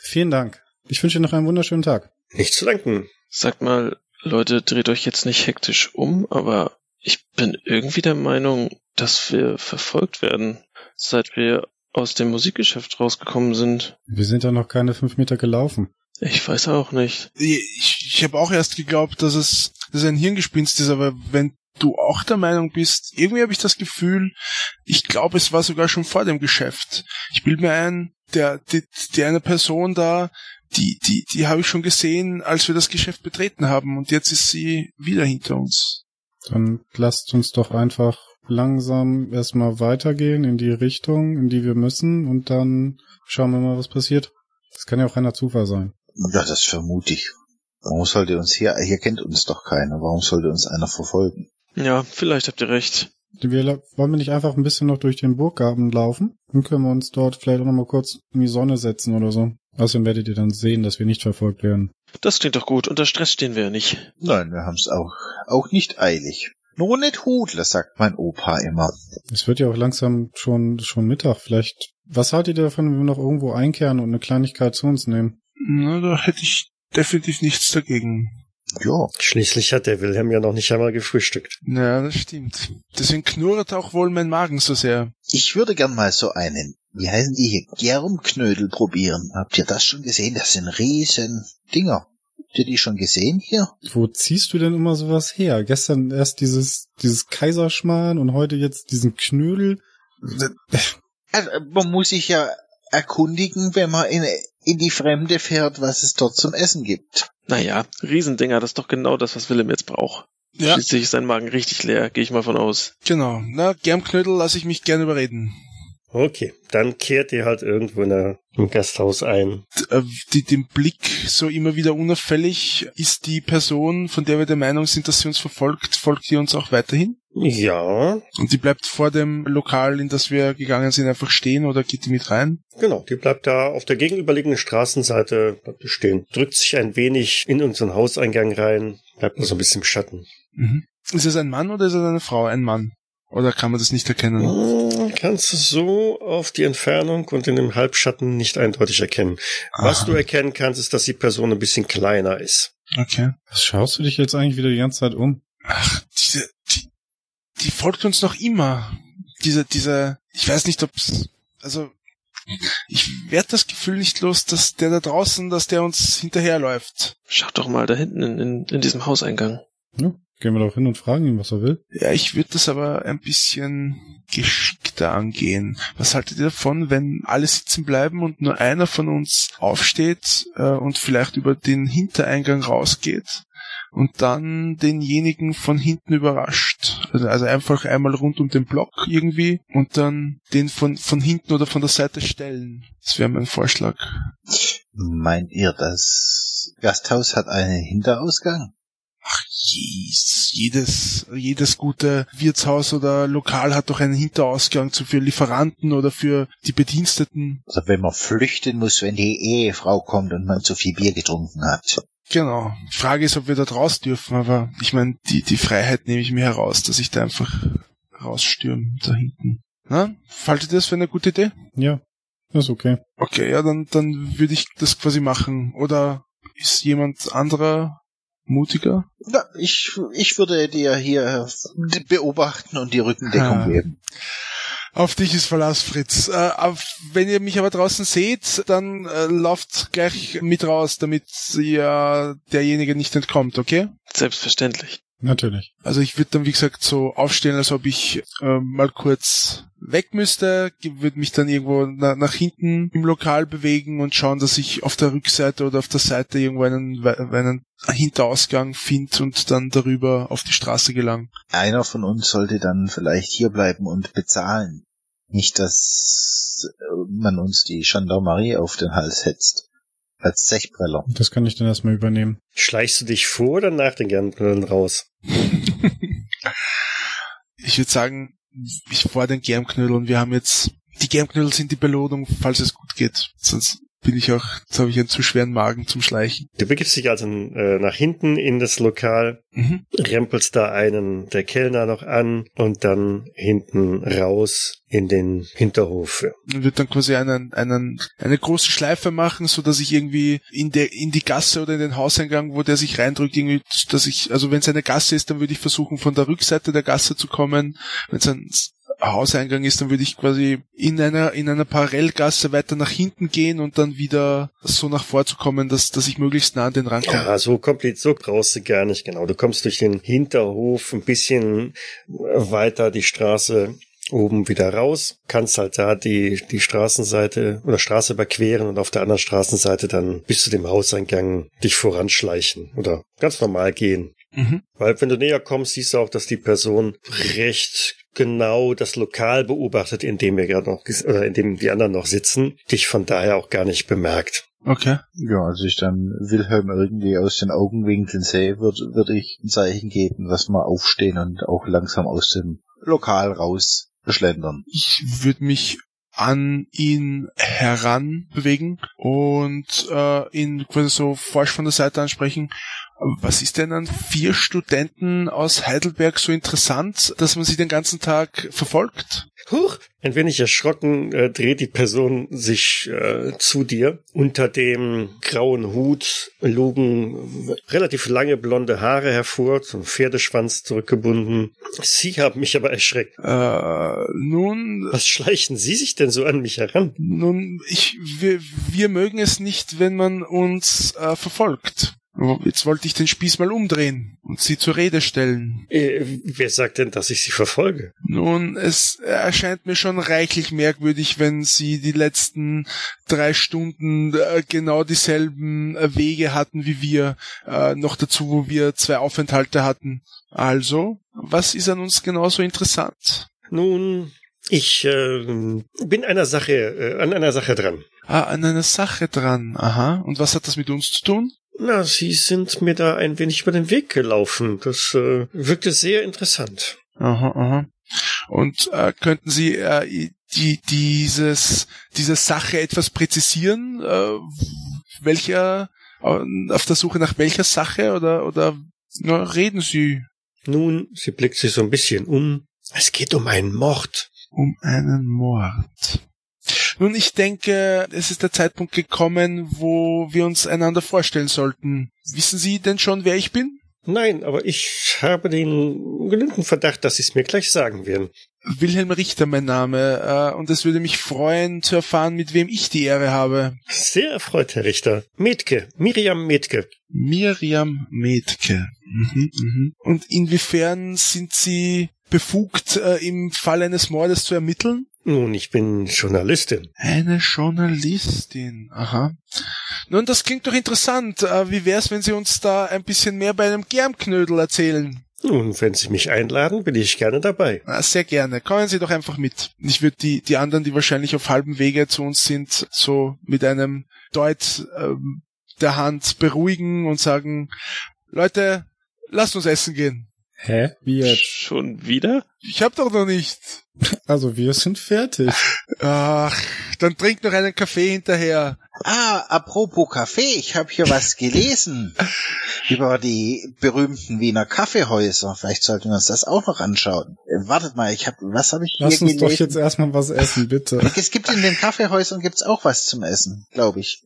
vielen Dank. Ich wünsche Ihnen noch einen wunderschönen Tag. Nicht zu danken. Sagt mal, Leute, dreht euch jetzt nicht hektisch um, aber ich bin irgendwie der Meinung, dass wir verfolgt werden, seit wir aus dem Musikgeschäft rausgekommen sind. Wir sind ja noch keine fünf Meter gelaufen. Ich weiß auch nicht. Ich, ich habe auch erst geglaubt, dass es, dass es ein Hirngespinst ist, aber wenn du auch der Meinung bist, irgendwie habe ich das Gefühl, ich glaube, es war sogar schon vor dem Geschäft. Ich bilde mir ein, der, die, die eine Person da, die, die, die habe ich schon gesehen, als wir das Geschäft betreten haben und jetzt ist sie wieder hinter uns. Dann lasst uns doch einfach langsam erstmal weitergehen in die Richtung, in die wir müssen und dann schauen wir mal, was passiert. Das kann ja auch reiner Zufall sein. Ja, das vermute ich. Warum sollte uns hier, hier kennt uns doch keiner, warum sollte uns einer verfolgen? Ja, vielleicht habt ihr recht. Wir, wollen wir nicht einfach ein bisschen noch durch den Burggarten laufen? Dann können wir uns dort vielleicht auch noch mal kurz in die Sonne setzen oder so. Außerdem werdet ihr dann sehen, dass wir nicht verfolgt werden. Das klingt doch gut. Unter Stress stehen wir ja nicht. Nein, wir haben's auch, auch nicht eilig. Nur nicht Hudler, sagt mein Opa immer. Es wird ja auch langsam schon, schon Mittag. Vielleicht, was haltet ihr davon, wenn wir noch irgendwo einkehren und eine Kleinigkeit zu uns nehmen? Na, da hätte ich definitiv nichts dagegen. Ja, Schließlich hat der Wilhelm ja noch nicht einmal gefrühstückt. Ja, das stimmt. Deswegen knurrt auch wohl mein Magen so sehr. ich würde gern mal so einen, wie heißen die hier, Germknödel probieren. Habt ihr das schon gesehen? Das sind riesen Dinger. Habt ihr die schon gesehen hier? Wo ziehst du denn immer sowas her? Gestern erst dieses, dieses Kaiserschmarrn und heute jetzt diesen Knödel. Also, man muss sich ja erkundigen, wenn man in, in die Fremde fährt, was es dort zum Essen gibt. Naja, Riesendinger, das ist doch genau das, was Willem jetzt braucht. Ja, Schließlich ist sein Magen richtig leer, gehe ich mal von aus. genau. Na, Germknödel lasse ich mich gerne überreden. Okay, dann kehrt ihr halt irgendwo in der, im Gasthaus ein. äh, die, den Blick so immer wieder unauffällig. Ist die Person, von der wir der Meinung sind, dass sie uns verfolgt, folgt die uns auch weiterhin? Ja, Und die bleibt vor dem Lokal, in das wir gegangen sind, einfach stehen oder geht die mit rein? genau. Die bleibt da auf der gegenüberliegenden Straßenseite stehen. Drückt sich ein wenig in unseren Hauseingang rein, bleibt nur so ein bisschen im Schatten. Mhm. Ist es ein Mann oder ist es eine Frau? Ein Mann. Oder kann man das nicht erkennen? Hm, Kannst du so auf die Entfernung und in dem Halbschatten nicht eindeutig erkennen. Was Aha. du erkennen kannst, ist, dass die Person ein bisschen kleiner ist. Okay. Was schaust du dich jetzt eigentlich wieder die ganze Zeit um? Ach, diese, die, die folgt uns noch immer. Diese, diese, ich weiß nicht, ob's, also, ich werd das Gefühl nicht los, dass der da draußen, dass der uns hinterherläuft. Schaut doch mal da hinten in, in, in diesem Hauseingang. Ja, gehen wir doch hin und fragen ihn, was er will. Ja, ich würde das aber ein bisschen geschickter angehen. Was haltet ihr davon, wenn alle sitzen bleiben und nur einer von uns aufsteht äh, und vielleicht über den Hintereingang rausgeht und dann denjenigen von hinten überrascht? Also, also einfach einmal rund um den Block irgendwie und dann den von, von hinten oder von der Seite stellen. Das wäre mein Vorschlag. Meint ihr, das Gasthaus hat einen Hinterausgang? Jedes, jedes gute Wirtshaus oder Lokal hat doch einen Hinterausgang zu für Lieferanten oder für die Bediensteten. Oder wenn man flüchten muss, wenn die Ehefrau kommt und man zu viel Bier getrunken hat? Genau. Frage ist, ob wir da raus dürfen, aber ich meine, die, die Freiheit nehme ich mir heraus, dass ich da einfach rausstürme da hinten. Na, faltet ihr das für eine gute Idee? Ja, ist okay. Okay, ja, dann, dann würde ich das quasi machen. Oder ist jemand anderer mutiger? Na, ich, ich würde dir hier beobachten und die Rückendeckung Ah. geben. Auf dich ist Verlass, Fritz. Äh, auf, wenn ihr mich aber draußen seht, dann äh, lauft gleich mit raus, damit ja derjenige nicht entkommt, okay? Selbstverständlich. Natürlich. Also ich würde dann, wie gesagt, so aufstehen, als ob ich äh, mal kurz weg müsste, würde mich dann irgendwo na, nach hinten im Lokal bewegen und schauen, dass ich auf der Rückseite oder auf der Seite irgendwo einen, einen Hinterausgang finde und dann darüber auf die Straße gelang. Einer von uns sollte dann vielleicht hier bleiben und bezahlen. Nicht, dass äh, man uns die Gendarmerie auf den Hals hetzt. Als Zechbreller. Das kann ich dann erstmal übernehmen. Schleichst du dich vor oder nach den Gernbrillen raus? Ich würde sagen, ich vor den Germknödel und wir haben jetzt, die Germknödel sind die Belohnung, falls es gut geht. Sonst bin ich auch, jetzt habe ich einen zu schweren Magen zum Schleichen. Du begibst dich also äh, nach hinten in das Lokal, Mhm. rempelst da einen der Kellner noch an und dann hinten raus in den Hinterhof. Und wird dann quasi einen, einen, eine große Schleife machen, so dass ich irgendwie in der, in die Gasse oder in den Hauseingang, wo der sich reindrückt, irgendwie, dass ich, also wenn es eine Gasse ist, dann würde ich versuchen, von der Rückseite der Gasse zu kommen. Wenn es ein Hauseingang ist, dann würde ich quasi in einer, in einer Parallelgasse weiter nach hinten gehen und dann wieder so nach vorzukommen, dass, dass ich möglichst nah an den rankomme. Ja, so komplett, so brauchst du gar nicht, genau. Du kommst durch den Hinterhof ein bisschen weiter die Straße oben wieder raus, kannst halt da die, die Straßenseite oder Straße überqueren und auf der anderen Straßenseite dann bis zu dem Hauseingang dich voranschleichen oder ganz normal gehen. Mhm. Weil wenn du näher kommst, siehst du auch, dass die Person recht genau das Lokal beobachtet, in dem wir gerade noch, oder in dem die anderen noch sitzen, dich von daher auch gar nicht bemerkt. Okay. Ja, als ich dann Wilhelm irgendwie aus den Augenwinkeln sehe, würde würd ich ein Zeichen geben, dass wir aufstehen und auch langsam aus dem Lokal raus schlendern. Ich würde mich an ihn heran bewegen und äh, ihn quasi so falsch von der Seite ansprechen. Was ist denn an vier Studenten aus Heidelberg so interessant, dass man sie den ganzen Tag verfolgt? Huch! Ein wenig erschrocken äh, dreht die Person sich äh, zu dir. Unter dem grauen Hut lugen relativ lange blonde Haare hervor, zum Pferdeschwanz zurückgebunden. Sie haben mich aber erschreckt. Äh, nun, Was schleichen Sie sich denn so an mich heran? nun, ich, wir, wir mögen es nicht, wenn man uns äh, verfolgt. Jetzt wollte ich den Spieß mal umdrehen und sie zur Rede stellen. Äh, wer sagt denn, dass ich Sie verfolge? Nun, es erscheint mir schon reichlich merkwürdig, wenn Sie die letzten drei Stunden äh, genau dieselben äh, Wege hatten wie wir, äh, noch dazu, wo wir zwei Aufenthalte hatten. Also, was ist an uns genauso interessant? Nun, ich äh, bin einer Sache, äh, an einer Sache dran. Ah, an einer Sache dran. Aha. Und was hat das mit uns zu tun? Na, Sie sind mir da ein wenig über den Weg gelaufen. Das äh, wirkte sehr interessant. Aha, aha. Und äh, könnten Sie äh, die, dieses, diese Sache etwas präzisieren? Äh, welcher, äh, auf der Suche nach welcher Sache oder, oder na, reden Sie Nun, sie blickt sich so ein bisschen um. Es geht um einen Mord. um einen Mord? Nun, ich denke, es ist der Zeitpunkt gekommen, wo wir uns einander vorstellen sollten. Wissen Sie denn schon, wer ich bin? Nein, aber ich habe den genügenden Verdacht, dass Sie es mir gleich sagen werden. Wilhelm Richter mein Name, äh, und es würde mich freuen zu erfahren, mit wem ich die Ehre habe. Sehr erfreut, Herr Richter. Metke, Miriam Metke. Miriam Metke. Mhm, mhm. Und inwiefern sind Sie befugt, äh, im Fall eines Mordes zu ermitteln? Nun, ich bin Journalistin. Eine Journalistin. Aha. Nun, das klingt doch interessant. Äh, wie wär's, wenn Sie uns da ein bisschen mehr bei einem Germknödel erzählen? Nun, wenn Sie mich einladen, bin ich gerne dabei. Na, sehr gerne. Kommen Sie doch einfach mit. Ich würde die, die anderen, die wahrscheinlich auf halbem Wege zu uns sind, so mit einem Deut ähm, der Hand beruhigen und sagen, Leute, lasst uns essen gehen. Hä? Wie jetzt? Schon wieder? Ich hab doch noch nicht. Also wir sind fertig. Ach, dann trink noch einen Kaffee hinterher. Ah, apropos Kaffee, ich habe hier was gelesen [LAUGHS] über die berühmten Wiener Kaffeehäuser. Vielleicht sollten wir uns das auch noch anschauen. Äh, wartet mal, ich habe, was habe ich hier Lass uns gelesen? doch jetzt erstmal was essen, bitte. [LAUGHS] Es gibt in den Kaffeehäusern gibt's auch was zum Essen, glaube ich.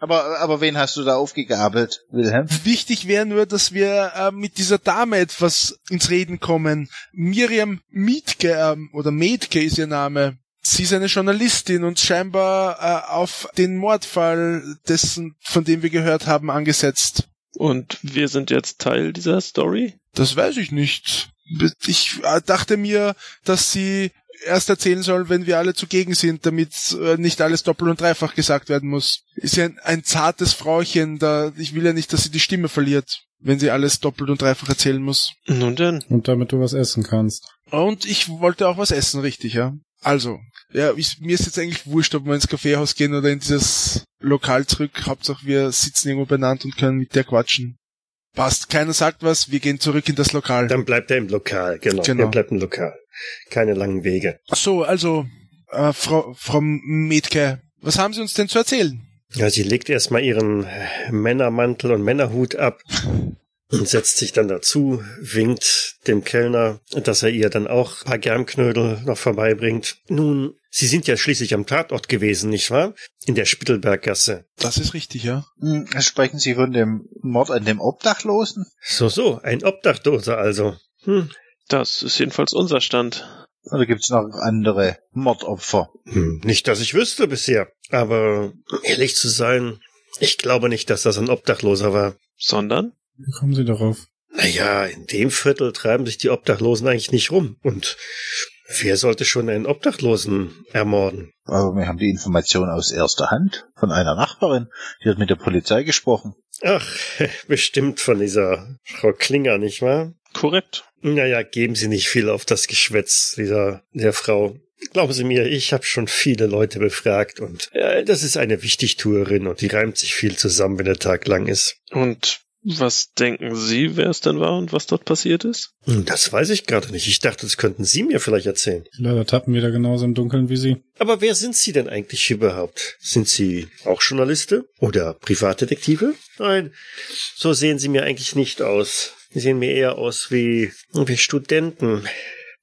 Aber, aber wen hast du da aufgegabelt, Wilhelm? Wichtig wäre nur, dass wir äh, mit dieser Dame etwas ins Reden kommen. Miriam Mietke, ähm, oder Metke ist ihr Name. Sie ist eine Journalistin und scheinbar äh, auf den Mordfall dessen, von dem wir gehört haben, angesetzt. Und wir sind jetzt Teil dieser Story? Das weiß ich nicht. Ich äh, dachte mir, dass sie erst erzählen soll, wenn wir alle zugegen sind, damit äh, nicht alles doppelt und dreifach gesagt werden muss. Ist ja ein, ein zartes Frauchen, da ich will ja nicht, dass sie die Stimme verliert, wenn sie alles doppelt und dreifach erzählen muss. Nun denn. Und damit du was essen kannst. Und ich wollte auch was essen, richtig, ja. Also, ja, ich, mir ist jetzt eigentlich wurscht, ob wir ins Kaffeehaus gehen oder in dieses Lokal zurück. Hauptsache wir sitzen irgendwo benannt und können mit der quatschen. Passt, keiner sagt was, wir gehen zurück in das Lokal. Dann bleibt er im Lokal, genau. Genau. Er bleibt im Lokal. Keine langen Wege. Ach so, also, äh, Frau, Frau Metke, was haben Sie uns denn zu erzählen? Ja, sie legt erstmal ihren Männermantel und Männerhut ab [LAUGHS] und setzt sich dann dazu, winkt dem Kellner, dass er ihr dann auch ein paar Germknödel noch vorbeibringt. Nun, Sie sind ja schließlich am Tatort gewesen, nicht wahr? In der Spittelberggasse. Das ist richtig, ja. Hm, Sprechen Sie von dem Mord an dem Obdachlosen? So, so, ein Obdachloser also. Hm. Das ist jedenfalls unser Stand. Oder gibt's noch andere Mordopfer? Hm, nicht, dass ich wüsste bisher. Aber um ehrlich zu sein, ich glaube nicht, dass das ein Obdachloser war. Sondern? Wie kommen Sie darauf? Naja, in dem Viertel treiben sich die Obdachlosen eigentlich nicht rum. Und wer sollte schon einen Obdachlosen ermorden? Aber wir haben die Information aus erster Hand von einer Nachbarin. Die hat mit der Polizei gesprochen. Ach, [LAUGHS] bestimmt von dieser Frau Klinger, nicht wahr? Korrekt. Naja, geben Sie nicht viel auf das Geschwätz dieser der Frau. Glauben Sie mir, ich habe schon viele Leute befragt und äh, das ist eine Wichtigtuerin und die reimt sich viel zusammen, wenn der Tag lang ist. Und Was denken Sie, wer es denn war und was dort passiert ist? Hm, Das weiß ich gerade nicht. Ich dachte, das könnten Sie mir vielleicht erzählen. Leider tappen wir da genauso im Dunkeln wie Sie. Aber wer sind Sie denn eigentlich überhaupt? Sind Sie auch Journaliste oder Privatdetektive? Nein, so sehen Sie mir eigentlich nicht aus. Sie sehen mir eher aus wie, wie Studenten.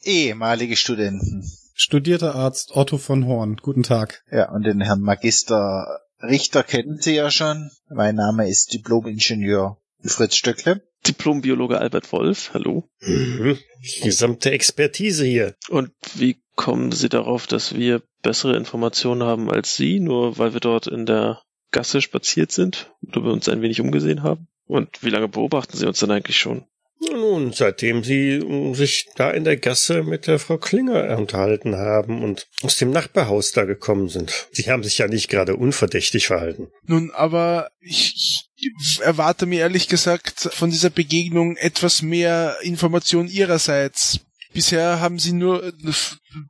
Ehemalige Studenten. Studierter Arzt Otto von Horn. Guten Tag. Ja, und den Herrn Magister Richter kennen Sie ja schon. Mein Name ist Diplom-Ingenieur Fritz Stöckle. Diplombiologe Albert Wolf, hallo. Mhm. Die gesamte Expertise hier. Und wie kommen Sie darauf, dass wir bessere Informationen haben als Sie, nur weil wir dort in der Gasse spaziert sind oder wir uns ein wenig umgesehen haben? Und wie lange beobachten Sie uns denn eigentlich schon? Nun, seitdem Sie mm, sich da in der Gasse mit der Frau Klinger unterhalten haben und aus dem Nachbarhaus da gekommen sind. Sie haben sich ja nicht gerade unverdächtig verhalten. Nun, aber ich, ich erwarte mir ehrlich gesagt von dieser Begegnung etwas mehr Information ihrerseits. Bisher haben Sie nur äh,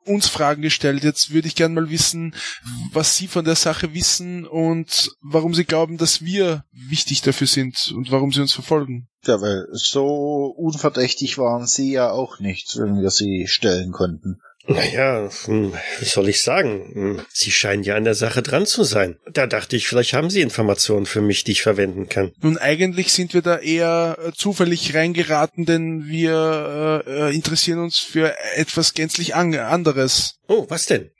uns Fragen gestellt. Jetzt würde ich gern mal wissen, was Sie von der Sache wissen und warum Sie glauben, dass wir wichtig dafür sind und warum Sie uns verfolgen. Ja, weil so unverdächtig waren Sie ja auch nicht, wenn wir Sie stellen konnten. Naja, hm, wie soll ich sagen? Hm, Sie scheinen ja an der Sache dran zu sein. Da dachte ich, vielleicht haben Sie Informationen für mich, die ich verwenden kann. Nun, eigentlich sind wir da eher äh, zufällig reingeraten, denn wir äh, äh, interessieren uns für etwas gänzlich an anderes. Oh, was denn?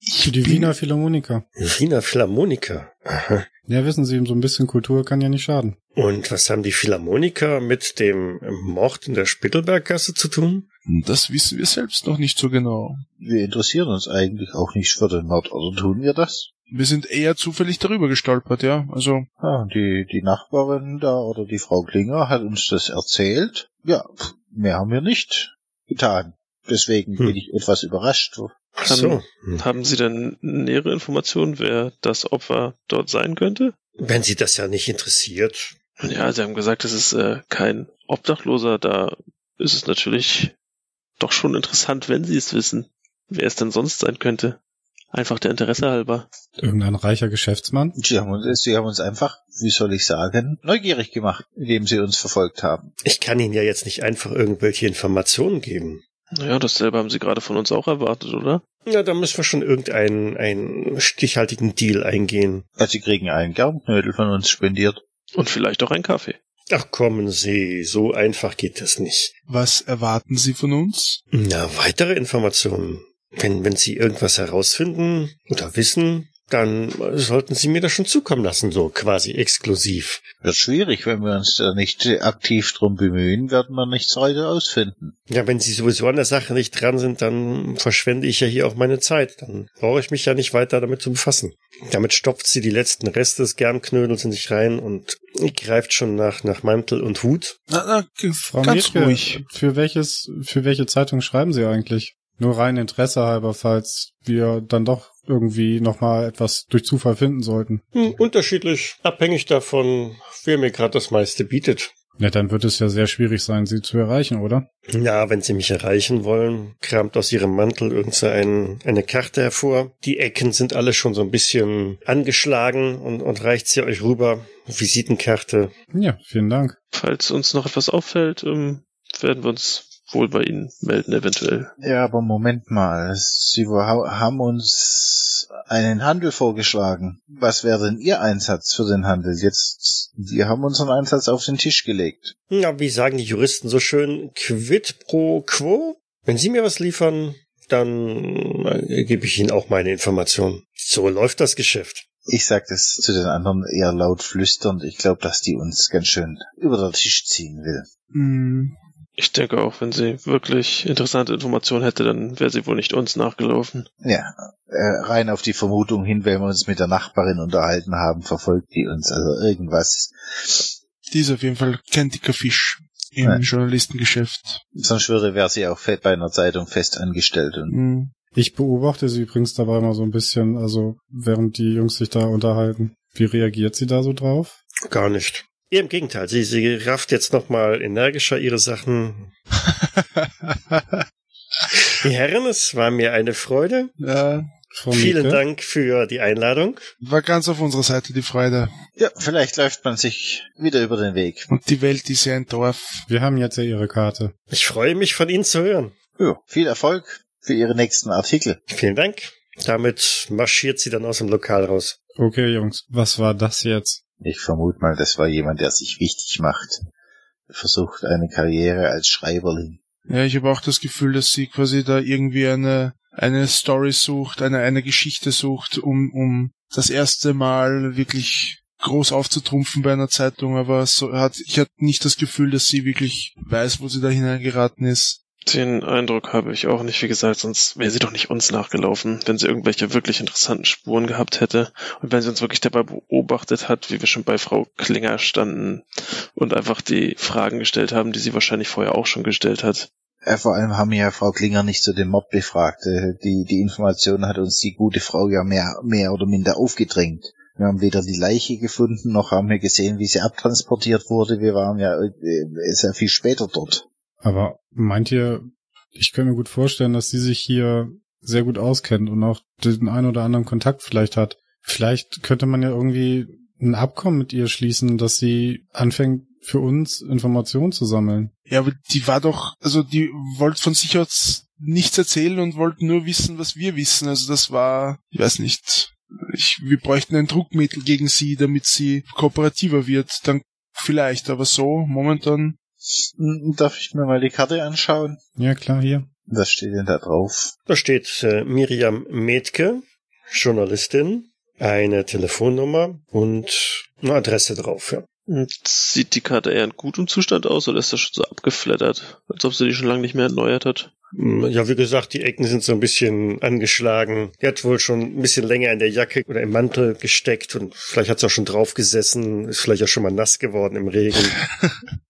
Ich Für die bin- Wiener Philharmoniker. Wiener Philharmoniker. Aha. Ja, wissen Sie, so ein bisschen Kultur kann ja nicht schaden. Und was haben die Philharmoniker mit dem Mord in der Spittelberggasse zu tun? Das wissen wir selbst noch nicht so genau. Wir interessieren uns eigentlich auch nicht für den Mord, oder tun wir das? Wir sind eher zufällig darüber gestolpert, ja. Also, Ja, die, die Nachbarin da oder die Frau Klinger hat uns das erzählt. Ja, mehr haben wir nicht getan. Deswegen Hm. bin ich etwas überrascht. Ach so. Hm. Haben Sie denn nähere Informationen, wer das Opfer dort sein könnte? Wenn Sie das ja nicht interessiert. Ja, Sie haben gesagt, es ist äh, kein Obdachloser. Da ist es natürlich doch schon interessant, wenn Sie es wissen, wer es denn sonst sein könnte. Einfach der Interesse halber. Irgendein reicher Geschäftsmann? Sie haben uns, sie haben uns einfach, wie soll ich sagen, neugierig gemacht, indem sie uns verfolgt haben. Ich kann Ihnen ja jetzt nicht einfach irgendwelche Informationen geben. Ja, dasselbe haben Sie gerade von uns auch erwartet, oder? Ja, da müssen wir schon irgendeinen einen stichhaltigen Deal eingehen. Also sie kriegen einen Gernknödel von uns spendiert. Und vielleicht auch einen Kaffee. Ach kommen Sie, so einfach geht das nicht. was erwarten Sie von uns? Na, weitere Informationen. Wenn, wenn Sie irgendwas herausfinden oder wissen, dann sollten Sie mir das schon zukommen lassen, so quasi exklusiv. Wird schwierig, wenn wir uns da nicht aktiv drum bemühen, werden wir nichts weiter ausfinden. Ja, wenn Sie sowieso an der Sache nicht dran sind, dann verschwende ich ja hier auch meine Zeit. Dann brauche ich mich ja nicht weiter damit zu befassen. Damit stopft sie die letzten Reste des Gernknödels in sich rein und greift schon nach, nach Mantel und Hut. Na, na, Frau ganz Metke, ruhig. für welches, für welche Zeitung schreiben Sie eigentlich? Nur rein Interesse halber, falls wir dann doch irgendwie nochmal etwas durch Zufall finden sollten. Hm, unterschiedlich, abhängig davon, wer mir gerade das meiste bietet. Ja, dann wird es ja sehr schwierig sein, Sie zu erreichen, oder? Ja, wenn Sie mich erreichen wollen, kramt aus Ihrem Mantel irgendeine eine Karte hervor. Die Ecken sind alle schon so ein bisschen angeschlagen und, und reicht sie euch rüber. Visitenkarte. Ja, vielen Dank. Falls uns noch etwas auffällt, ähm, werden wir uns wohl bei Ihnen melden, eventuell. Ja, aber Moment mal. Sie ha- haben uns einen Handel vorgeschlagen. Was wäre denn Ihr Einsatz für den Handel? Jetzt, wir haben unseren Einsatz auf den Tisch gelegt. Ja, wie sagen die Juristen so schön, quid pro quo? Wenn Sie mir was liefern, dann äh, gebe ich Ihnen auch meine Informationen. So läuft das Geschäft. Ich sag das zu den anderen eher laut flüsternd. Ich glaube, dass die uns ganz schön über den Tisch ziehen will. Hm, Ich denke auch, wenn sie wirklich interessante Informationen hätte, dann wäre sie wohl nicht uns nachgelaufen. Ja, äh, rein auf die Vermutung hin, wenn wir uns mit der Nachbarin unterhalten haben, verfolgt die uns. Also irgendwas. die ist auf jeden Fall kein dicker Fisch im Ja. Journalistengeschäft. Sonst würde, wäre sie auch bei einer Zeitung fest angestellt. Und Hm. Ich beobachte sie übrigens dabei mal so ein bisschen, also während die Jungs sich da unterhalten. Wie reagiert sie da so drauf? Gar nicht. Eher im Gegenteil, sie, sie rafft jetzt nochmal energischer ihre Sachen. [LAUGHS] Die Herren, es war mir eine Freude. ja, Frau Vielen Mieke. Dank für die Einladung. War ganz auf unserer Seite die Freude. Ja, vielleicht läuft man sich wieder über den Weg. Und die Welt ist ja ein Dorf. Wir haben jetzt ja Ihre Karte. Ich freue mich, von Ihnen zu hören. Ja, viel Erfolg für Ihre nächsten Artikel. Vielen Dank. Damit marschiert sie dann aus dem Lokal raus. Okay, Jungs, was war das jetzt? Ich vermute mal, das war jemand, der sich wichtig macht. Versucht eine Karriere als Schreiberling. Ja, ich habe auch das Gefühl, dass sie quasi da irgendwie eine, eine Story sucht, eine, eine Geschichte sucht, um, um das erste Mal wirklich groß aufzutrumpfen bei einer Zeitung, aber so hat, ich hatte nicht das Gefühl, dass sie wirklich weiß, wo sie da hineingeraten ist. Den Eindruck habe ich auch nicht. Wie gesagt, sonst wäre sie doch nicht uns nachgelaufen, wenn sie irgendwelche wirklich interessanten Spuren gehabt hätte. Und wenn sie uns wirklich dabei beobachtet hat, wie wir schon bei Frau Klinger standen und einfach die Fragen gestellt haben, die sie wahrscheinlich vorher auch schon gestellt hat. Äh, vor allem haben wir ja Frau Klinger nicht zu dem Mord befragt. Äh, Die, die Information hat uns die gute Frau ja mehr, mehr oder minder aufgedrängt. Wir haben weder die Leiche gefunden, noch haben wir gesehen, wie sie abtransportiert wurde. Wir waren ja äh, sehr viel später dort. Aber meint ihr, ich könnte mir gut vorstellen, dass sie sich hier sehr gut auskennt und auch den einen oder anderen Kontakt vielleicht hat. Vielleicht könnte man ja irgendwie ein Abkommen mit ihr schließen, dass sie anfängt, für uns Informationen zu sammeln. Ja, aber die war doch, also die wollte von sich aus nichts erzählen und wollte nur wissen, was wir wissen. Also das war, ich weiß nicht, ich, wir bräuchten ein Druckmittel gegen sie, damit sie kooperativer wird. Dann vielleicht, aber so, momentan, Darf ich mir mal die Karte anschauen? Ja, klar, hier. Was steht denn da drauf? Da steht äh, Miriam Metke, Journalistin, eine Telefonnummer und eine Adresse drauf. Ja. Und sieht die Karte eher in gutem Zustand aus oder ist das schon so abgeflattert? Als ob sie die schon lange nicht mehr erneuert hat. Mm, Ja, wie gesagt, die Ecken sind so ein bisschen angeschlagen. Die hat wohl schon ein bisschen länger in der Jacke oder im Mantel gesteckt und vielleicht hat sie auch schon drauf gesessen, ist vielleicht auch schon mal nass geworden im Regen. [LAUGHS]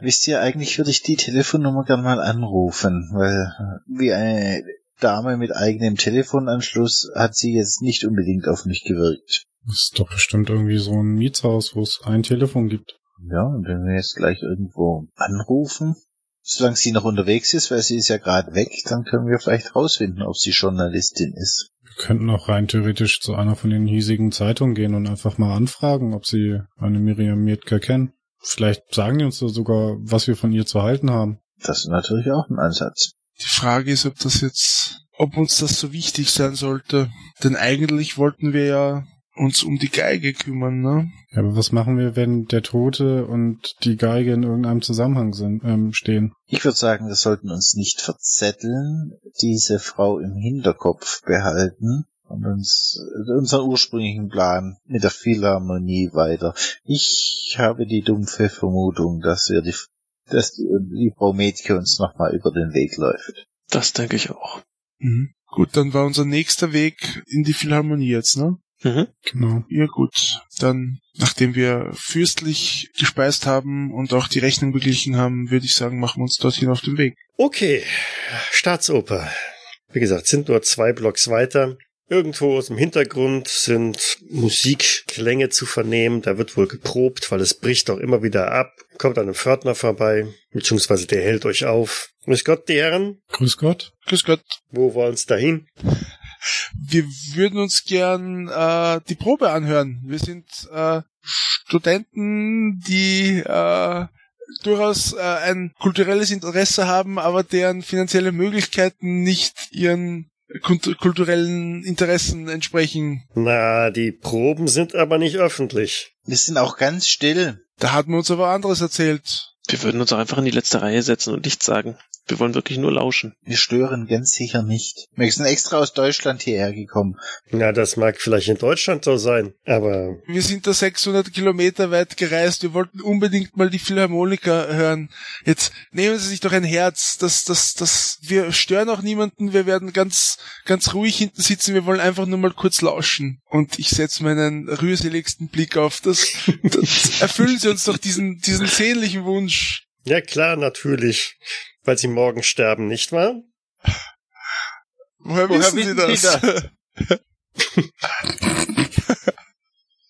Wisst ihr, eigentlich würde ich die Telefonnummer gern mal anrufen, weil wie eine Dame mit eigenem Telefonanschluss hat sie jetzt nicht unbedingt auf mich gewirkt. Das ist doch bestimmt irgendwie so ein Mietshaus, wo es ein Telefon gibt. Ja, und wenn wir jetzt gleich irgendwo anrufen, solange sie noch unterwegs ist, weil sie ist ja gerade weg, dann können wir vielleicht rausfinden, ob sie Journalistin ist. Wir könnten auch rein theoretisch zu einer von den hiesigen Zeitungen gehen und einfach mal anfragen, ob sie eine Miriam Mietke kennen. Vielleicht sagen die uns da sogar, was wir von ihr zu halten haben. Das ist natürlich auch ein Ansatz. die Frage ist, ob das jetzt, ob uns das so wichtig sein sollte. Denn eigentlich wollten wir ja uns um die Geige kümmern, ne? Ja, aber was machen wir, wenn der Tote und die Geige in irgendeinem Zusammenhang sind, ähm, stehen? Ich würde sagen, wir sollten uns nicht verzetteln, diese Frau im Hinterkopf behalten und uns unseren ursprünglichen Plan mit der Philharmonie weiter. Ich habe die dumpfe Vermutung, dass wir die, dass die, die Frau Mädchen uns nochmal über den Weg läuft. Das denke ich auch. Mhm. Gut, dann war unser nächster Weg in die Philharmonie jetzt, ne? Mhm. Genau. Ja gut, dann nachdem wir fürstlich gespeist haben und auch die Rechnung beglichen haben, würde ich sagen, machen wir uns dorthin auf den Weg. Okay, Staatsoper. Wie gesagt, sind nur zwei Blocks weiter. Irgendwo aus dem Hintergrund sind Musikklänge zu vernehmen. Da wird wohl geprobt, weil es bricht auch immer wieder ab. Kommt an einem Pförtner vorbei, beziehungsweise der hält euch auf. Grüß Gott, die Herren. Grüß Gott. Grüß Gott. Wo wollen's dahin? Wir würden uns gern äh, die Probe anhören. Wir sind äh, Studenten, die äh, durchaus äh, ein kulturelles Interesse haben, aber deren finanzielle Möglichkeiten nicht ihren kulturellen Interessen entsprechen. Na, die Proben sind aber nicht öffentlich. Wir sind auch ganz still. Da hat man uns aber anderes erzählt. Wir würden uns auch einfach in die letzte Reihe setzen und nichts sagen. Wir wollen wirklich nur lauschen. Wir stören ganz sicher nicht. Wir sind extra aus Deutschland hierher gekommen. Na, das mag vielleicht in Deutschland so sein, aber Wir sind da 600 Kilometer weit gereist. Wir wollten unbedingt mal die Philharmoniker hören. Jetzt nehmen Sie sich doch ein Herz. Das, das, das, wir stören auch niemanden. Wir werden ganz, ganz ruhig hinten sitzen. Wir wollen einfach nur mal kurz lauschen. Und ich setze meinen rührseligsten Blick auf das. das [LAUGHS] erfüllen Sie uns doch diesen, diesen sehnlichen Wunsch. Ja klar, natürlich. Weil sie morgen sterben, nicht wahr? Woher, Woher wissen Sie Sie das?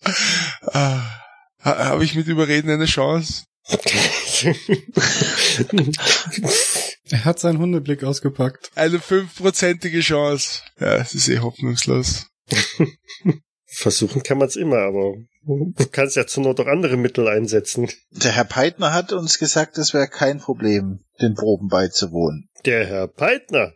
[LAUGHS] ah, ha- Habe ich mit Überreden eine Chance? [LAUGHS] Er hat seinen Hundeblick ausgepackt. Eine fünfprozentige Chance. Ja, es ist eh hoffnungslos. Versuchen kann man es immer, aber du kannst ja zur Not auch andere Mittel einsetzen. Der Herr Peitner hat uns gesagt, es wäre kein Problem, den Proben beizuwohnen. Der Herr Peitner.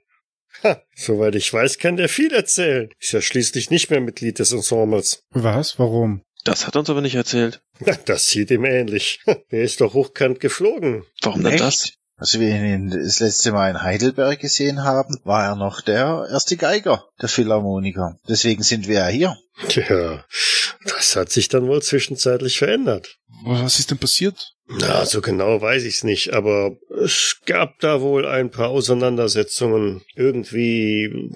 Ha, soweit ich weiß, kann der viel erzählen. Ist ja schließlich nicht mehr Mitglied des Ensembles. Was? Warum? Das hat er uns aber nicht erzählt. Na, das sieht ihm ähnlich. Er ist doch hochkant geflogen. Warum denn das? Als wir ihn das letzte Mal in Heidelberg gesehen haben, war er noch der erste Geiger der Philharmoniker. Deswegen sind wir ja hier. Tja, das hat sich dann wohl zwischenzeitlich verändert. Was ist denn passiert? Na, so genau weiß ich's nicht, aber es gab da wohl ein paar Auseinandersetzungen. Irgendwie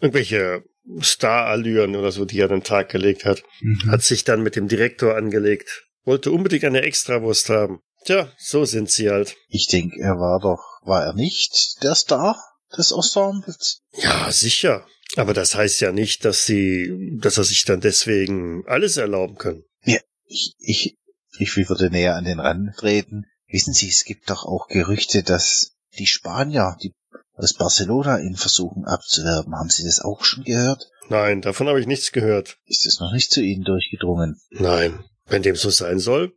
irgendwelche Starallüren oder so, die er an den Tag gelegt hat. Mhm. Hat sich dann mit dem Direktor angelegt. Wollte unbedingt eine Extrawurst haben. Tja, so sind sie halt. Ich denke, er war doch, war er nicht der Star des Ensembles? Ja, sicher. Aber das heißt ja nicht, dass sie, dass er sich dann deswegen alles erlauben können. Ich, ich, ich will würde näher an den Rand treten. Wissen Sie, es gibt doch auch Gerüchte, dass die Spanier, die aus Barcelona ihn versuchen abzuwerben. Haben Sie das auch schon gehört? Nein, davon habe ich nichts gehört. Ist es noch nicht zu Ihnen durchgedrungen? Nein, wenn dem so sein soll,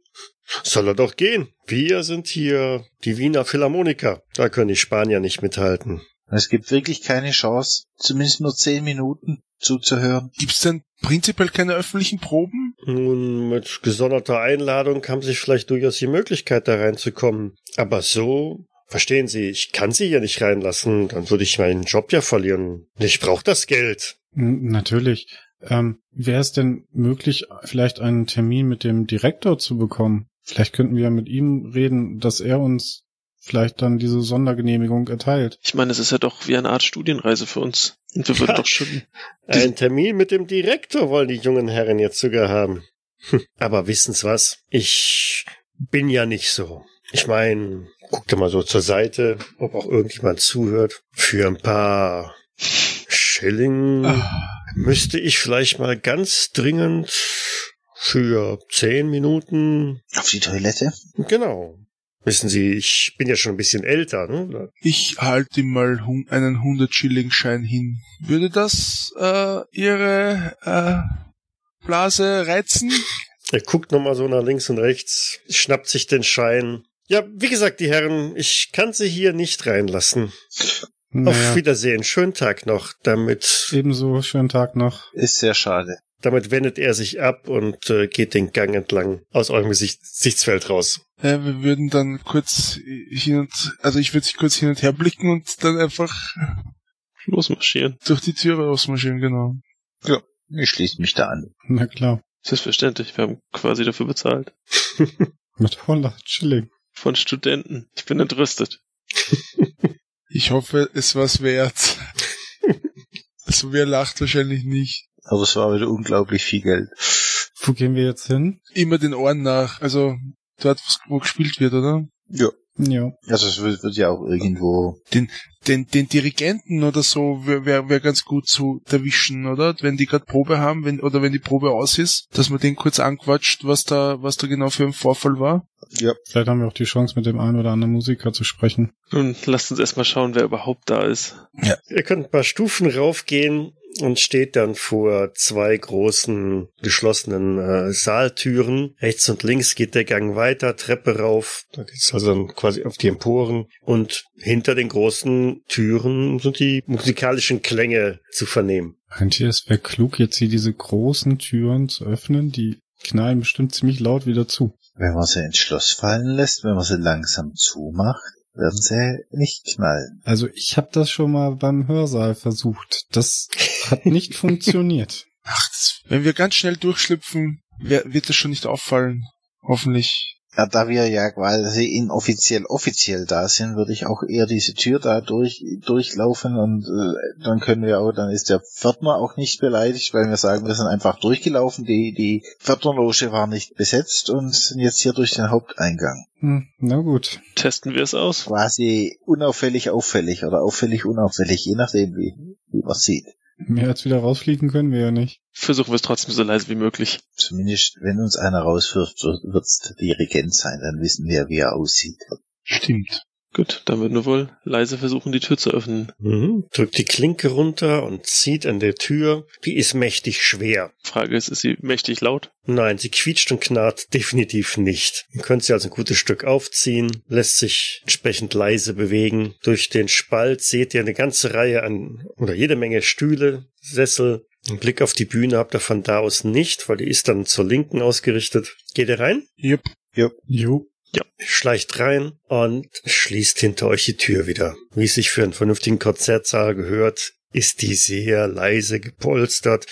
soll er doch gehen. Wir sind hier die Wiener Philharmoniker. Da können die Spanier nicht mithalten. Es gibt wirklich keine Chance, zumindest nur zehn Minuten zuzuhören. Gibt's denn prinzipiell keine öffentlichen Proben? Nun, mit gesonderter Einladung haben Sie vielleicht durchaus die Möglichkeit, da reinzukommen. Aber so, verstehen Sie, ich kann Sie hier nicht reinlassen, dann würde ich meinen Job ja verlieren. Ich brauche das Geld. Natürlich. Ähm, Wäre es denn möglich, vielleicht einen Termin mit dem Direktor zu bekommen? Vielleicht könnten wir mit ihm reden, dass er uns vielleicht dann diese Sondergenehmigung erteilt. Ich meine, es ist ja doch wie eine Art Studienreise für uns. Und wir würden Ja. doch schon. [LAUGHS] Einen Termin mit dem Direktor wollen die jungen Herren jetzt sogar haben. Hm, Aber wissen's was? Ich bin ja nicht so. Ich meine, guck dir mal so zur Seite, ob auch irgendjemand zuhört. Für ein paar Schilling Ah, müsste ich vielleicht mal ganz dringend für zehn Minuten. Auf die Toilette? Genau. Wissen Sie, ich bin ja schon ein bisschen älter, ne? ich halte ihm mal einen 100-Schilling-Schein hin. Würde das äh, Ihre äh, Blase reizen? Er guckt nochmal so nach links und rechts, schnappt sich den Schein. Ja, wie gesagt, die Herren, ich kann sie hier nicht reinlassen. Auf Naja, Wiedersehen, schönen Tag noch. Damit, ebenso schönen Tag noch. Ist sehr schade. damit wendet er sich ab und äh, geht den Gang entlang aus eurem Gesicht, Gesichtsfeld raus. Äh, wir würden dann kurz hin und, also ich würde sich kurz hin und her blicken und dann einfach losmarschieren. durch die Tür rausmarschieren, genau. Ich schließe mich da an. Na klar. Selbstverständlich, wir haben quasi dafür bezahlt. [LAUGHS] Mit 100 Schilling. Von Studenten. Ich bin entrüstet. [LAUGHS] Ich hoffe, es war's wert. [LAUGHS] also wer lacht wahrscheinlich nicht. Aber es war wieder unglaublich viel Geld. Wo gehen wir jetzt hin? Immer den Ohren nach. Also dort, wo gespielt wird, oder? Ja. Ja. Also es wird, wird ja auch irgendwo. Den, den Dirigenten oder so wäre wär, wär ganz gut zu erwischen, oder? Wenn die gerade Probe haben, wenn, oder wenn die Probe aus ist, dass man den kurz anquatscht, was da, was da genau für ein Vorfall war. Ja. Vielleicht haben wir auch die Chance, mit dem einen oder anderen Musiker zu sprechen. Nun, lasst uns erstmal schauen, wer überhaupt da ist. Ihr könnt ein paar Stufen raufgehen und steht dann vor zwei großen geschlossenen äh, Saaltüren. Rechts und links geht der Gang weiter, Treppe rauf. Da geht's also dann quasi auf die Emporen. Und hinter den großen Türen sind die musikalischen Klänge zu vernehmen. Meint ihr, es wäre klug, jetzt hier diese großen Türen zu öffnen? Die knallen bestimmt ziemlich laut wieder zu. Wenn man sie ins Schloss fallen lässt, wenn man sie langsam zumacht, werden sie nicht knallen. Also ich habe das schon mal beim Hörsaal versucht. Das hat nicht [LAUGHS] funktioniert. Ach, das, wenn wir ganz schnell durchschlüpfen, wer, wird das schon nicht auffallen. Hoffentlich. Ja, da wir ja quasi inoffiziell offiziell da sind, würde ich auch eher diese Tür da durch, durchlaufen und äh, dann können wir auch, dann ist der Pförtner auch nicht beleidigt, weil wir sagen, wir sind einfach durchgelaufen, die, die Pförtnerloge war nicht besetzt und sind jetzt hier durch den Haupteingang. Hm, na gut. Testen wir es aus. Quasi unauffällig auffällig oder auffällig unauffällig, je nachdem wie, wie man sieht. Mehr als wieder rausfliegen können wir ja nicht. Versuchen wir es trotzdem so leise wie möglich. Zumindest, wenn uns einer rauswirft, wird es der Dirigent sein, dann wissen wir, wie er aussieht. Stimmt. Gut, dann würden wir wohl leise versuchen, die Tür zu öffnen. Mhm. Drückt die Klinke runter und zieht an der Tür. Die ist mächtig schwer. Frage ist, ist sie mächtig laut? Nein, sie quietscht und knarrt [LAUGHS] definitiv nicht. Ihr könnt sie also ein gutes Stück aufziehen, lässt sich entsprechend leise bewegen. Durch den Spalt seht ihr eine ganze Reihe an oder jede Menge Stühle, Sessel. Einen Blick auf die Bühne habt ihr von da aus nicht, weil die ist dann zur Linken ausgerichtet. Geht ihr rein? Yep. Jo. schleicht rein und schließt hinter euch die Tür wieder. Wie es sich für einen vernünftigen Konzertsaal gehört, ist die sehr leise gepolstert.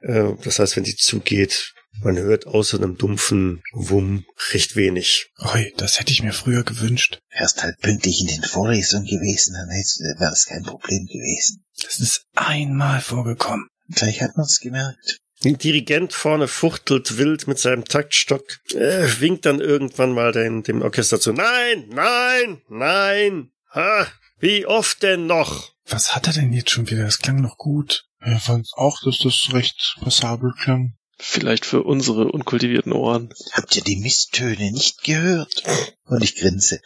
Äh, Das heißt, wenn die zugeht, man hört außer einem dumpfen Wumm recht wenig. Oi, das hätte ich mir früher gewünscht. Wärst halt pünktlich in den Vorlesungen gewesen, dann wäre das kein Problem gewesen. Das ist einmal vorgekommen. Gleich hat man's gemerkt. Der Dirigent vorne fuchtelt wild mit seinem Taktstock, äh, winkt dann irgendwann mal den, dem Orchester zu. Nein, nein, nein. Ha, wie oft denn noch? Was hat er denn jetzt schon wieder? Das klang noch gut. Ich fand auch, dass das recht passabel klang. Vielleicht für unsere unkultivierten Ohren. Habt ihr die Misstöne nicht gehört? Und ich grinse.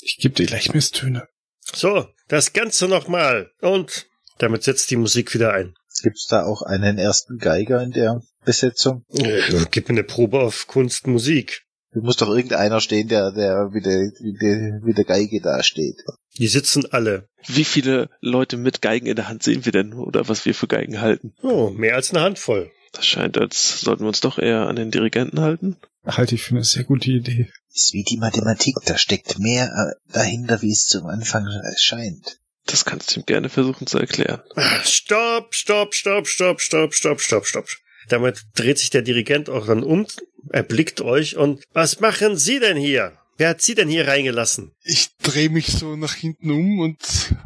Ich gebe dir gleich Misstöne. So, das Ganze nochmal. Und damit setzt die Musik wieder ein. Gibt's da auch einen ersten Geiger in der Besetzung? Äh, Gib mir eine Probe auf Kunst, Musik. Da muss doch irgendeiner stehen, der, der wie der, wie der, wie der Geige da steht. Die sitzen alle. Wie viele Leute mit Geigen in der Hand sehen wir denn oder was wir für Geigen halten? Oh, mehr als eine Handvoll. Das scheint, als sollten wir uns doch eher an den Dirigenten halten. Halte ich für eine sehr gute Idee. Ist wie die Mathematik, da steckt mehr äh, dahinter, wie es zum Anfang scheint. Das kannst du ihm gerne versuchen zu erklären. Stopp, stopp, stopp, stopp, stopp, stopp, stopp, stopp. Damit dreht sich der Dirigent auch dann um, erblickt euch und was machen Sie denn hier? Wer hat Sie denn hier reingelassen? Ich drehe mich so nach hinten um und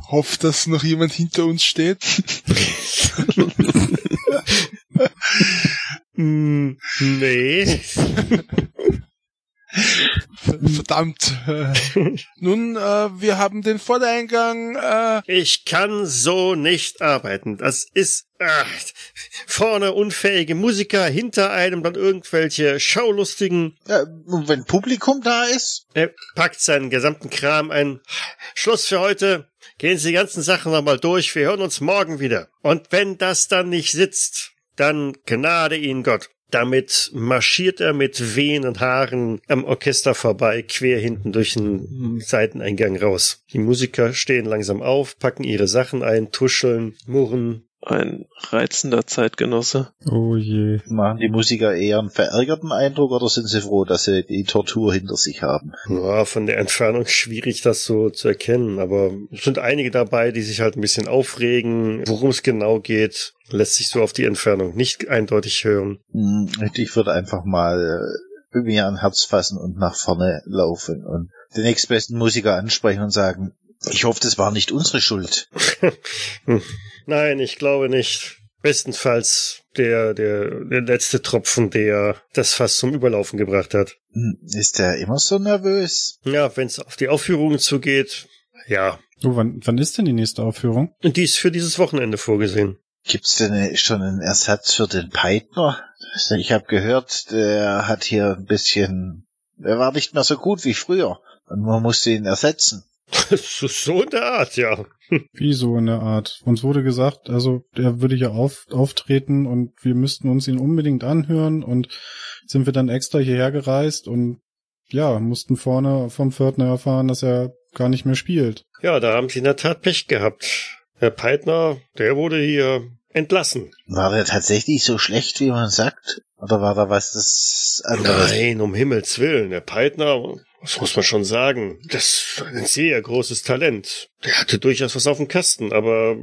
hoffe, dass noch jemand hinter uns steht. Hm, [LAUGHS] nee. [LAUGHS] [LAUGHS] Verdammt. Äh, Nun, äh, wir haben den Vordereingang. Äh, Ich kann so nicht arbeiten. Das ist ach, vorne unfähige Musiker, hinter einem dann irgendwelche Schaulustigen. Ja, wenn Publikum da ist? Er packt seinen gesamten Kram ein. Schluss für heute. Gehen Sie die ganzen Sachen nochmal durch. Wir hören uns morgen wieder. Und wenn das dann nicht sitzt, dann gnade Ihnen Gott. Damit marschiert er mit wehenden Haaren am Orchester vorbei, quer hinten durch den Seiteneingang raus. Die Musiker stehen langsam auf, packen ihre Sachen ein, tuscheln, murren. Ein reizender Zeitgenosse. Oh je. Machen die Musiker eher einen verärgerten Eindruck oder sind sie froh, dass sie die Tortur hinter sich haben? Ja, von der Entfernung schwierig, das so zu erkennen, aber es sind einige dabei, die sich halt ein bisschen aufregen. Worum es genau geht, lässt sich so auf die Entfernung nicht eindeutig hören. Hm, Ich würde einfach mal äh, mir ein Herz fassen und nach vorne laufen und den nächstbesten Musiker ansprechen und sagen, ich hoffe, das war nicht unsere Schuld. [LAUGHS] Nein, ich glaube nicht. Bestenfalls der, der, der letzte Tropfen, der das Fass zum Überlaufen gebracht hat. Hm, Ist der immer so nervös? Ja, wenn es auf die Aufführungen zugeht, ja. Oh, wann, wann ist denn die nächste Aufführung? Und die ist für dieses Wochenende vorgesehen. Gibt's denn schon einen Ersatz für den Peitner? Ich habe gehört, der hat hier ein bisschen, er war nicht mehr so gut wie früher und man musste ihn ersetzen. So so in der Art, ja. Wie so in der Art. Uns wurde gesagt, also der würde ja auf, auftreten und wir müssten uns ihn unbedingt anhören und sind wir dann extra hierher gereist und ja, mussten vorne vom Pförtner erfahren, dass er gar nicht mehr spielt. Ja, da haben sie in der Tat Pech gehabt. Herr Peitner, der wurde hier entlassen. War der tatsächlich so schlecht, wie man sagt? Oder war da was das anderes? Nein, um Himmels Willen. Der Peitner, das muss man schon sagen, das ist ein sehr großes Talent. Der hatte durchaus was auf dem Kasten, aber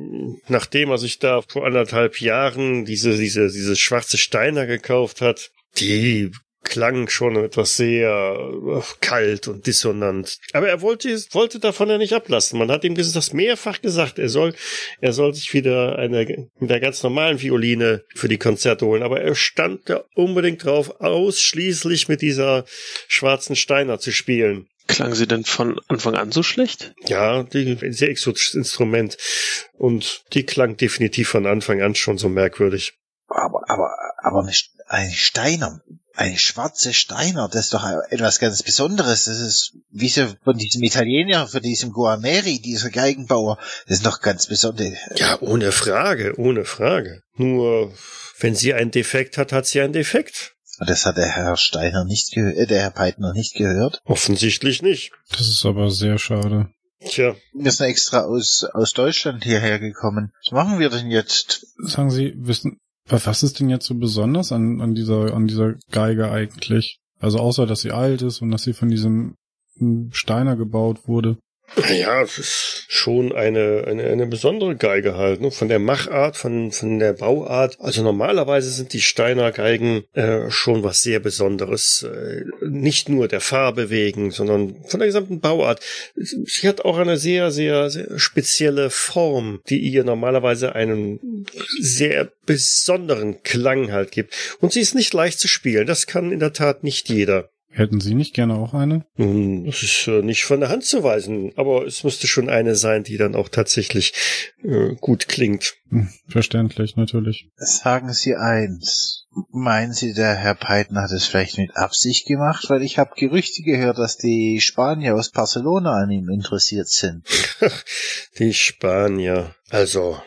nachdem er sich da vor anderthalb Jahren diese, diese, diese schwarze Steiner gekauft hat, die klang schon etwas sehr äh, kalt und dissonant. Aber er wollte, wollte davon ja nicht ablassen. Man hat ihm das mehrfach gesagt. Er soll, er soll sich wieder eine, mit einer ganz normalen Violine für die Konzerte holen. Aber er stand da unbedingt drauf, ausschließlich mit dieser schwarzen Steiner zu spielen. Klang sie denn von Anfang an so schlecht? Ja, die, ein sehr exotisches Instrument. Und die klang definitiv von Anfang an schon so merkwürdig. Aber, aber, aber eine, ein Steiner, ein schwarze Steiner, das ist doch etwas ganz Besonderes. Das ist wie so von diesem Italiener, von diesem Guarneri, dieser Geigenbauer. Das ist doch ganz besonders. Ja, ohne Frage, ohne Frage. Nur, wenn sie einen Defekt hat, hat sie einen Defekt. Und das hat der Herr Steiner nicht gehört, äh, der Herr Peitner nicht gehört. Offensichtlich nicht. Das ist aber sehr schade. Tja, Wir sind extra aus, aus Deutschland hierher gekommen. Was machen wir denn jetzt? Sagen Sie, wissen, was ist denn jetzt so besonders an, an dieser, an dieser Geige eigentlich? Also außer, dass sie alt ist und dass sie von diesem Steiner gebaut wurde. Ja, es ist schon eine, eine, eine besondere Geige halt, ne? von der Machart, von, von der Bauart. Also normalerweise sind die Steiner Geigen äh, schon was sehr Besonderes. Äh, nicht nur der Farbe wegen, sondern von der gesamten Bauart. Sie hat auch eine sehr, sehr, sehr spezielle Form, die ihr normalerweise einen sehr besonderen Klang halt gibt. Und sie ist nicht leicht zu spielen. Das kann in der Tat nicht jeder. Hätten Sie nicht gerne auch eine? Nun, das ist äh, nicht von der Hand zu weisen, aber es müsste schon eine sein, die dann auch tatsächlich äh, gut klingt. Hm, verständlich, natürlich. Sagen Sie eins. Meinen Sie, der Herr Peitner hat es vielleicht mit Absicht gemacht? Weil ich habe Gerüchte gehört, dass die Spanier aus Barcelona an ihm interessiert sind. [LAUGHS] die Spanier. Also,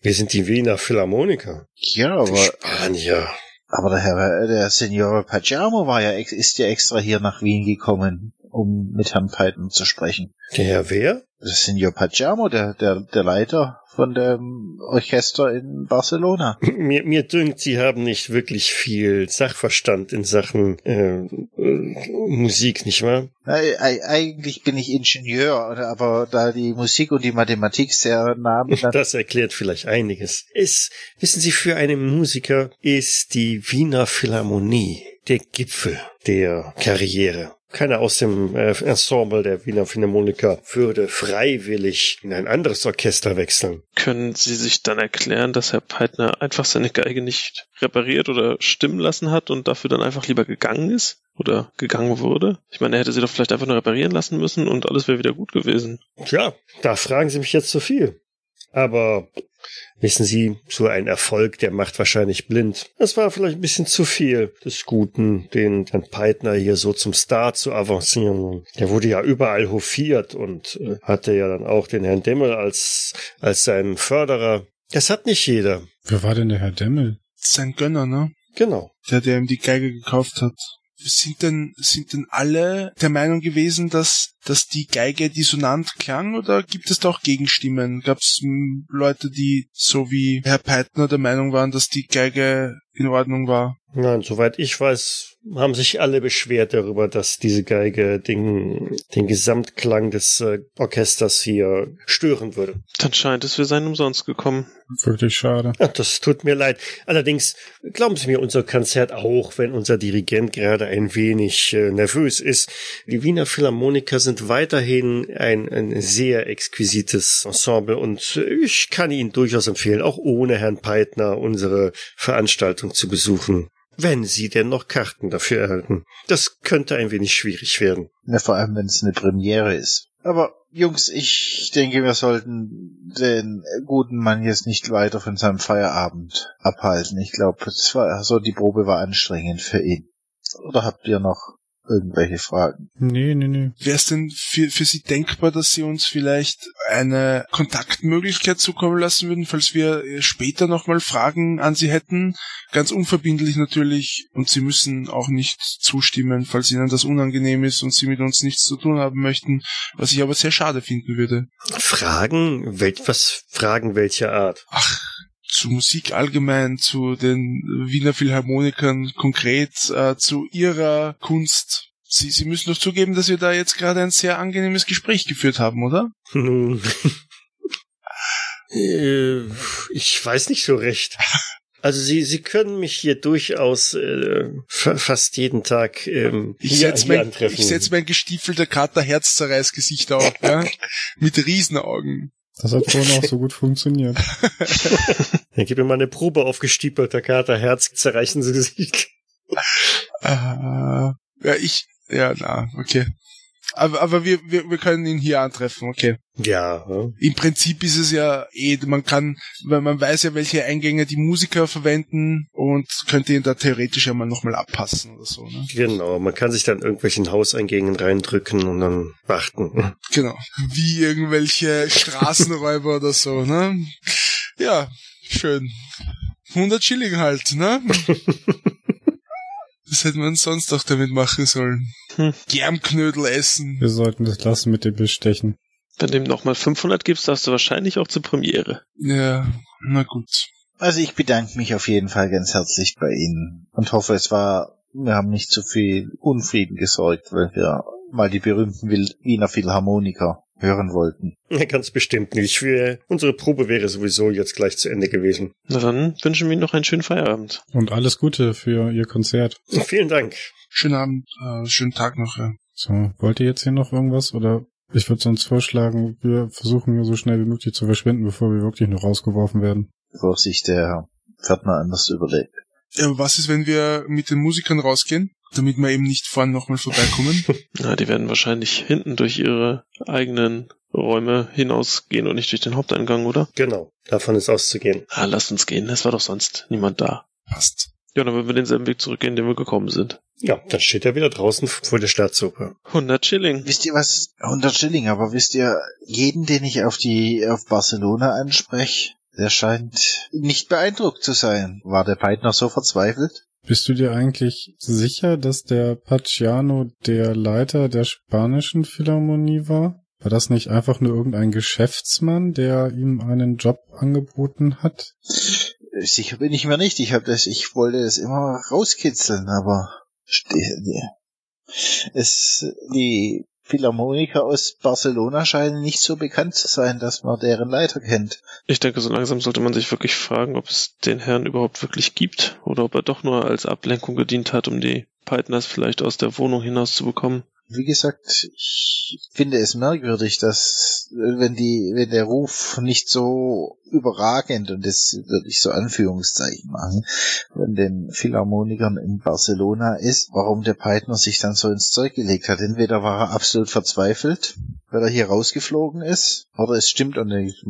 wir sind die Wiener Philharmoniker. Ja, Die aber, Spanier. Aber der Herr, der Signore Pajamo war ja, ist ja extra hier nach Wien gekommen, um mit Herrn Peitner zu sprechen. Der Herr wer? Der Signor Pajamo, der, der, der Leiter von dem Orchester in Barcelona. Mir, mir dünkt, Sie haben nicht wirklich viel Sachverstand in Sachen äh, äh, Musik, nicht wahr? Ei- Eigentlich bin ich Ingenieur, aber da die Musik und die Mathematik sehr nah [LAUGHS] Das erklärt vielleicht einiges. Es, wissen Sie, für einen Musiker ist die Wiener Philharmonie der Gipfel der Karriere. Keiner aus dem äh, Ensemble der Wiener Philharmoniker würde freiwillig in ein anderes Orchester wechseln. Können Sie sich dann erklären, dass Herr Peitner einfach seine Geige nicht repariert oder stimmen lassen hat und dafür dann einfach lieber gegangen ist? Oder gegangen wurde? Ich meine, er hätte sie doch vielleicht einfach nur reparieren lassen müssen und alles wäre wieder gut gewesen. Tja, da fragen Sie mich jetzt zu viel. Aber wissen Sie, so ein Erfolg, der macht wahrscheinlich blind. Das war vielleicht ein bisschen zu viel des Guten, den Herrn Peitner hier so zum Star zu avancieren. Der wurde ja überall hofiert und äh, hatte ja dann auch den Herrn Demmel als, als seinen Förderer. Das hat nicht jeder. Wer war denn der Herr Demmel? Sein Gönner, ne? Genau. Der, der ihm die Geige gekauft hat. Sind denn, sind denn alle der Meinung gewesen, dass, dass die Geige dissonant klang oder gibt es da auch Gegenstimmen? Gab es Leute, die so wie Herr Peitner der Meinung waren, dass die Geige in Ordnung war? Nein, soweit ich weiß, haben sich alle beschwert darüber, dass diese Geige den, den Gesamtklang des äh, Orchesters hier stören würde. Dann scheint es, wir seien umsonst gekommen. Wirklich schade. Ja, das tut mir leid. Allerdings glauben Sie mir, unser Konzert auch, wenn unser Dirigent gerade ein wenig äh, nervös ist. Die Wiener Philharmoniker sind weiterhin ein, ein sehr exquisites Ensemble und ich kann Ihnen durchaus empfehlen, auch ohne Herrn Peitner unsere Veranstaltung zu besuchen. Wenn Sie denn noch Karten dafür erhalten. Das könnte ein wenig schwierig werden. Ja, vor allem, wenn es eine Premiere ist. Aber Jungs, ich denke, wir sollten den guten Mann jetzt nicht weiter von seinem Feierabend abhalten. Ich glaube, es war so die Probe war anstrengend für ihn. Oder habt ihr noch irgendwelche Fragen? Nee, nee, nee. Wäre es denn für, für Sie denkbar, dass Sie uns vielleicht eine Kontaktmöglichkeit zukommen lassen würden, falls wir später nochmal Fragen an Sie hätten? Ganz unverbindlich natürlich. Und Sie müssen auch nicht zustimmen, falls Ihnen das unangenehm ist und Sie mit uns nichts zu tun haben möchten, was ich aber sehr schade finden würde. Fragen? Wel was Fragen welcher Art? Ach, zu Musik allgemein, zu den Wiener Philharmonikern konkret, äh, zu ihrer Kunst. Sie, Sie müssen doch zugeben, dass wir da jetzt gerade ein sehr angenehmes Gespräch geführt haben, oder? Äh, ich weiß nicht so recht. Also Sie, Sie können mich hier durchaus äh, fa fast jeden Tag ähm, Ich hier, setz hier mein, antreffen. ich setz mein gestiefelter Kater Herzzerreißgesicht auf, ja? Mit Riesenaugen. Das hat vorhin auch so gut funktioniert. [LAUGHS] Dann gib mir mal eine Probe auf gestiepelter Kater, Herz, zerreißen Sie Gesicht. Äh, ja, ich, ja, na, okay. Aber, aber wir, wir, wir können ihn hier antreffen, okay. Ja. Im Prinzip ist es ja eh, man kann, weil man weiß ja, welche Eingänge die Musiker verwenden und könnte ihn da theoretisch ja mal nochmal abpassen oder so, ne? genau. Man kann sich dann irgendwelchen Hauseingängen reindrücken und dann warten. Genau. Wie irgendwelche Straßenräuber [LAUGHS] oder so, ne? Ja, schön. 100 Schilling halt, ne? Was hätte man sonst auch damit machen sollen? Hm. Germknödel essen. Wir sollten das lassen mit dem Bestechen. Wenn du ihm nochmal 500 gibst, darfst du wahrscheinlich auch zur Premiere. Ja, na gut. Also ich bedanke mich auf jeden Fall ganz herzlich bei Ihnen und hoffe, es war, wir haben nicht zu viel Unfrieden gesorgt, weil wir mal die berühmten Wiener Philharmoniker hören wollten. [LAUGHS] Ganz bestimmt nicht. Wir, unsere Probe wäre sowieso jetzt gleich zu Ende gewesen. Na dann wünschen wir ihm noch einen schönen Feierabend. Und alles Gute für Ihr Konzert. [LAUGHS] Vielen Dank. Schönen Abend, äh, schönen Tag noch. Ja. So, wollt ihr jetzt hier noch irgendwas? Oder ich würde sonst vorschlagen, wir versuchen so schnell wie möglich zu verschwinden, bevor wir wirklich noch rausgeworfen werden. Bevor sich der Pförtner anders überlegt. Ja, aber was ist, wenn wir mit den Musikern rausgehen, damit wir eben nicht vorne nochmal vorbeikommen? [LAUGHS] Na, die werden wahrscheinlich hinten durch ihre eigenen Räume hinausgehen und nicht durch den Haupteingang, oder? Genau. Davon ist auszugehen. Ah, lasst uns gehen. Es war doch sonst niemand da. Passt. Ja, dann würden wir denselben Weg zurückgehen, den wir gekommen sind. Ja, dann steht er wieder draußen vor der Staatsoper. 100 Schilling. Wisst ihr was? 100 Schilling, aber wisst ihr, jeden, den ich auf die, auf Barcelona anspreche, der scheint nicht beeindruckt zu sein. War der Peitner so verzweifelt? Bist du dir eigentlich sicher, dass der Pacciano der Leiter der spanischen Philharmonie war? War das nicht einfach nur irgendein Geschäftsmann, der ihm einen Job angeboten hat? Sicher bin ich mir nicht. Ich habe das, ich wollte es immer rauskitzeln, aber es, die Philharmoniker aus Barcelona scheinen nicht so bekannt zu sein, dass man deren Leiter kennt. Ich denke, so langsam sollte man sich wirklich fragen, ob es den Herrn überhaupt wirklich gibt oder ob er doch nur als Ablenkung gedient hat, um die Peitners vielleicht aus der Wohnung hinauszubekommen. Wie gesagt, ich finde es merkwürdig, dass wenn die, wenn der Ruf nicht so überragend und das würde ich so Anführungszeichen machen, von den Philharmonikern in Barcelona ist, warum der Peitner sich dann so ins Zeug gelegt hat. Entweder war er absolut verzweifelt, weil er hier rausgeflogen ist, oder es stimmt und ich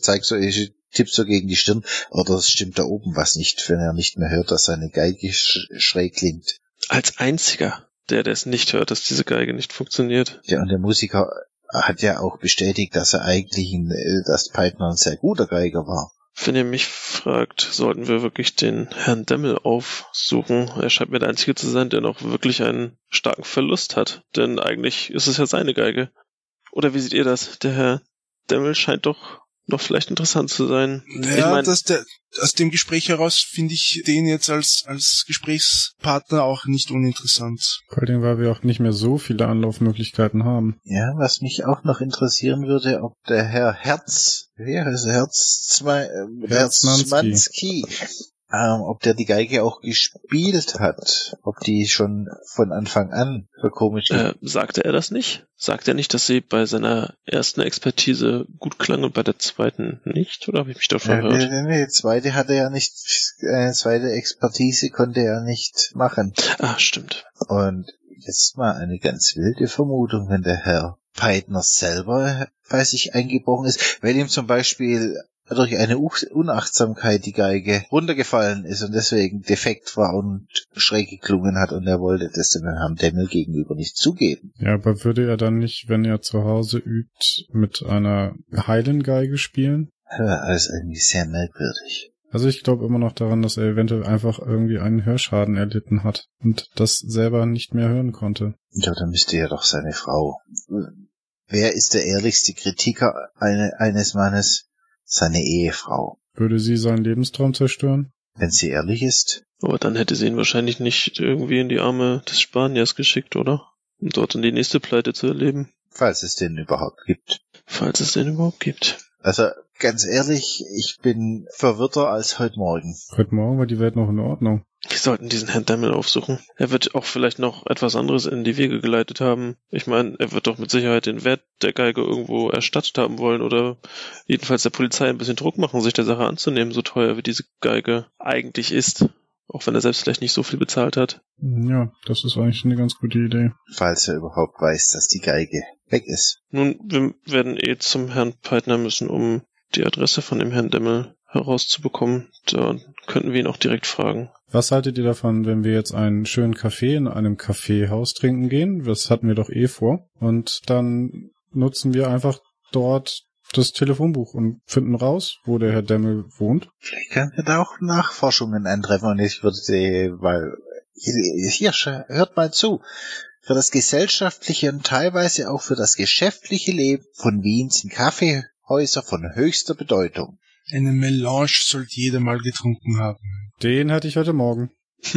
zeig so, ich tipp so gegen die Stirn, oder es stimmt da oben was nicht, wenn er nicht mehr hört, dass seine Geige sch schräg klingt. Als einziger, der, der es nicht hört, dass diese Geige nicht funktioniert. Ja, und der Musiker hat ja auch bestätigt, dass er eigentlich ein, äh, dass Peitner ein sehr guter Geiger war. Wenn ihr mich fragt, sollten wir wirklich den Herrn Demmel aufsuchen. Er scheint mir der Einzige zu sein, der noch wirklich einen starken Verlust hat. Denn eigentlich ist es ja seine Geige. Oder wie seht ihr das? Der Herr Demmel scheint doch noch vielleicht interessant zu sein. Ja, ich mein, dass der, aus dem Gespräch heraus finde ich den jetzt als, als Gesprächspartner auch nicht uninteressant. Vor allem, weil wir auch nicht mehr so viele Anlaufmöglichkeiten haben. Ja, was mich auch noch interessieren würde, ob der Herr Herz, wie heißt er, Herz zwei, äh, Herznanski. Herzmanski, ähm, ob der die Geige auch gespielt hat, ob die schon von Anfang an für komisch äh, sagte er das nicht? Sagte er nicht, dass sie bei seiner ersten Expertise gut klang und bei der zweiten nicht? Oder habe ich mich da verhört? nee, nee, nee, zweite hatte er nicht, äh, zweite Expertise konnte er nicht machen. Ah, stimmt. Und jetzt mal eine ganz wilde Vermutung, wenn der Herr Peitner selber bei sich eingebrochen ist, wenn ihm zum Beispiel durch eine Unachtsamkeit die Geige runtergefallen ist und deswegen defekt war und schräg geklungen hat und er wollte das dem Herrn Demmel gegenüber nicht zugeben. Ja, aber würde er dann nicht, wenn er zu Hause übt, mit einer heilen Geige spielen? Ja, Alles irgendwie sehr merkwürdig. Also ich glaube immer noch daran, dass er eventuell einfach irgendwie einen Hörschaden erlitten hat und das selber nicht mehr hören konnte. Ja, dann müsste ja doch seine Frau. Wer ist der ehrlichste Kritiker eine, eines Mannes? Seine Ehefrau. Würde sie seinen Lebenstraum zerstören? Wenn sie ehrlich ist, Aber dann hätte sie ihn wahrscheinlich nicht irgendwie in die Arme des Spaniers geschickt, oder? Um dort in die nächste Pleite zu erleben. falls es den überhaupt gibt. Falls es den überhaupt gibt. Also ganz ehrlich, ich bin verwirrter als heute Morgen. Heute Morgen war die Welt noch in Ordnung. Wir sollten diesen Herrn Demmel aufsuchen. Er wird auch vielleicht noch etwas anderes in die Wege geleitet haben. Ich meine, er wird doch mit Sicherheit den Wert der Geige irgendwo erstattet haben wollen oder jedenfalls der Polizei ein bisschen Druck machen, sich der Sache anzunehmen, so teuer wie diese Geige eigentlich ist. Auch wenn er selbst vielleicht nicht so viel bezahlt hat. Ja, das ist eigentlich eine ganz gute Idee. Falls er überhaupt weiß, dass die Geige weg ist. Nun, wir werden eh zum Herrn Peitner müssen, um die Adresse von dem Herrn Demmel herauszubekommen. Da könnten wir ihn auch direkt fragen. Was haltet ihr davon, wenn wir jetzt einen schönen Kaffee in einem Kaffeehaus trinken gehen? Das hatten wir doch eh vor. Und dann nutzen wir einfach dort das Telefonbuch und finden raus, wo der Herr Demmel wohnt. Vielleicht können wir da auch Nachforschungen eintreffen und ich würde, sie- weil, hier, hört mal zu. Für das gesellschaftliche und teilweise auch für das geschäftliche Leben von Wien sind Kaffeehäuser von höchster Bedeutung. Eine Melange sollte jeder mal getrunken haben. Den hatte ich heute Morgen. [LAUGHS]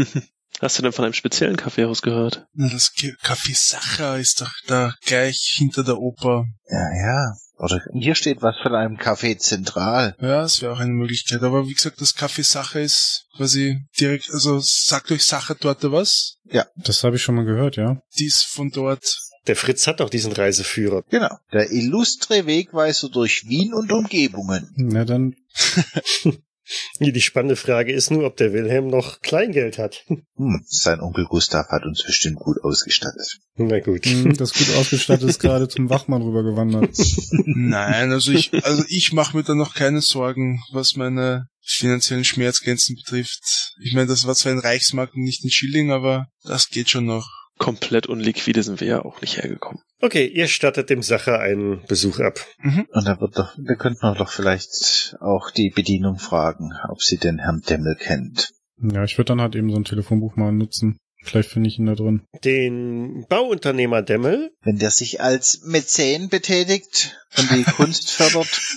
Hast du denn von einem speziellen Kaffeehaus gehört? Na, das Café Sacher ist doch da gleich hinter der Oper. Ja, ja. Oder hier steht was von einem Café Zentral. Ja, das wäre auch eine Möglichkeit. Aber wie gesagt, das Café Sacher ist quasi direkt, also sagt euch Sacher dort was? Das habe ich schon mal gehört, ja. Die ist von dort. Der Fritz hat doch diesen Reiseführer. Genau. Der illustre Wegweiser durch Wien und Umgebungen. Na dann, [LAUGHS] Die spannende Frage ist nur, ob der Wilhelm noch Kleingeld hat. [LAUGHS] Hm, sein Onkel Gustav hat uns bestimmt gut ausgestattet. Na gut. hm, das gut ausgestattet ist gerade zum Wachmann rübergewandert. [LAUGHS] Nein, also ich, also ich mache mir da noch keine Sorgen, was meine finanziellen Schmerzgrenzen betrifft. Ich meine, das war zwar ein Reichsmark und nicht ein Schilling, aber das geht schon noch. Komplett unliquide sind wir ja auch nicht hergekommen. Okay, ihr stattet dem Sacher einen Besuch ab. Und da wird doch, da könnten wir doch vielleicht auch die Bedienung fragen, ob sie den Herrn Demmel kennt. Ja, ich würde dann halt eben so ein Telefonbuch mal nutzen. Vielleicht finde ich ihn da drin. Den Bauunternehmer Demmel, Wenn der sich als Mäzen betätigt und die Kunst fördert. [LAUGHS]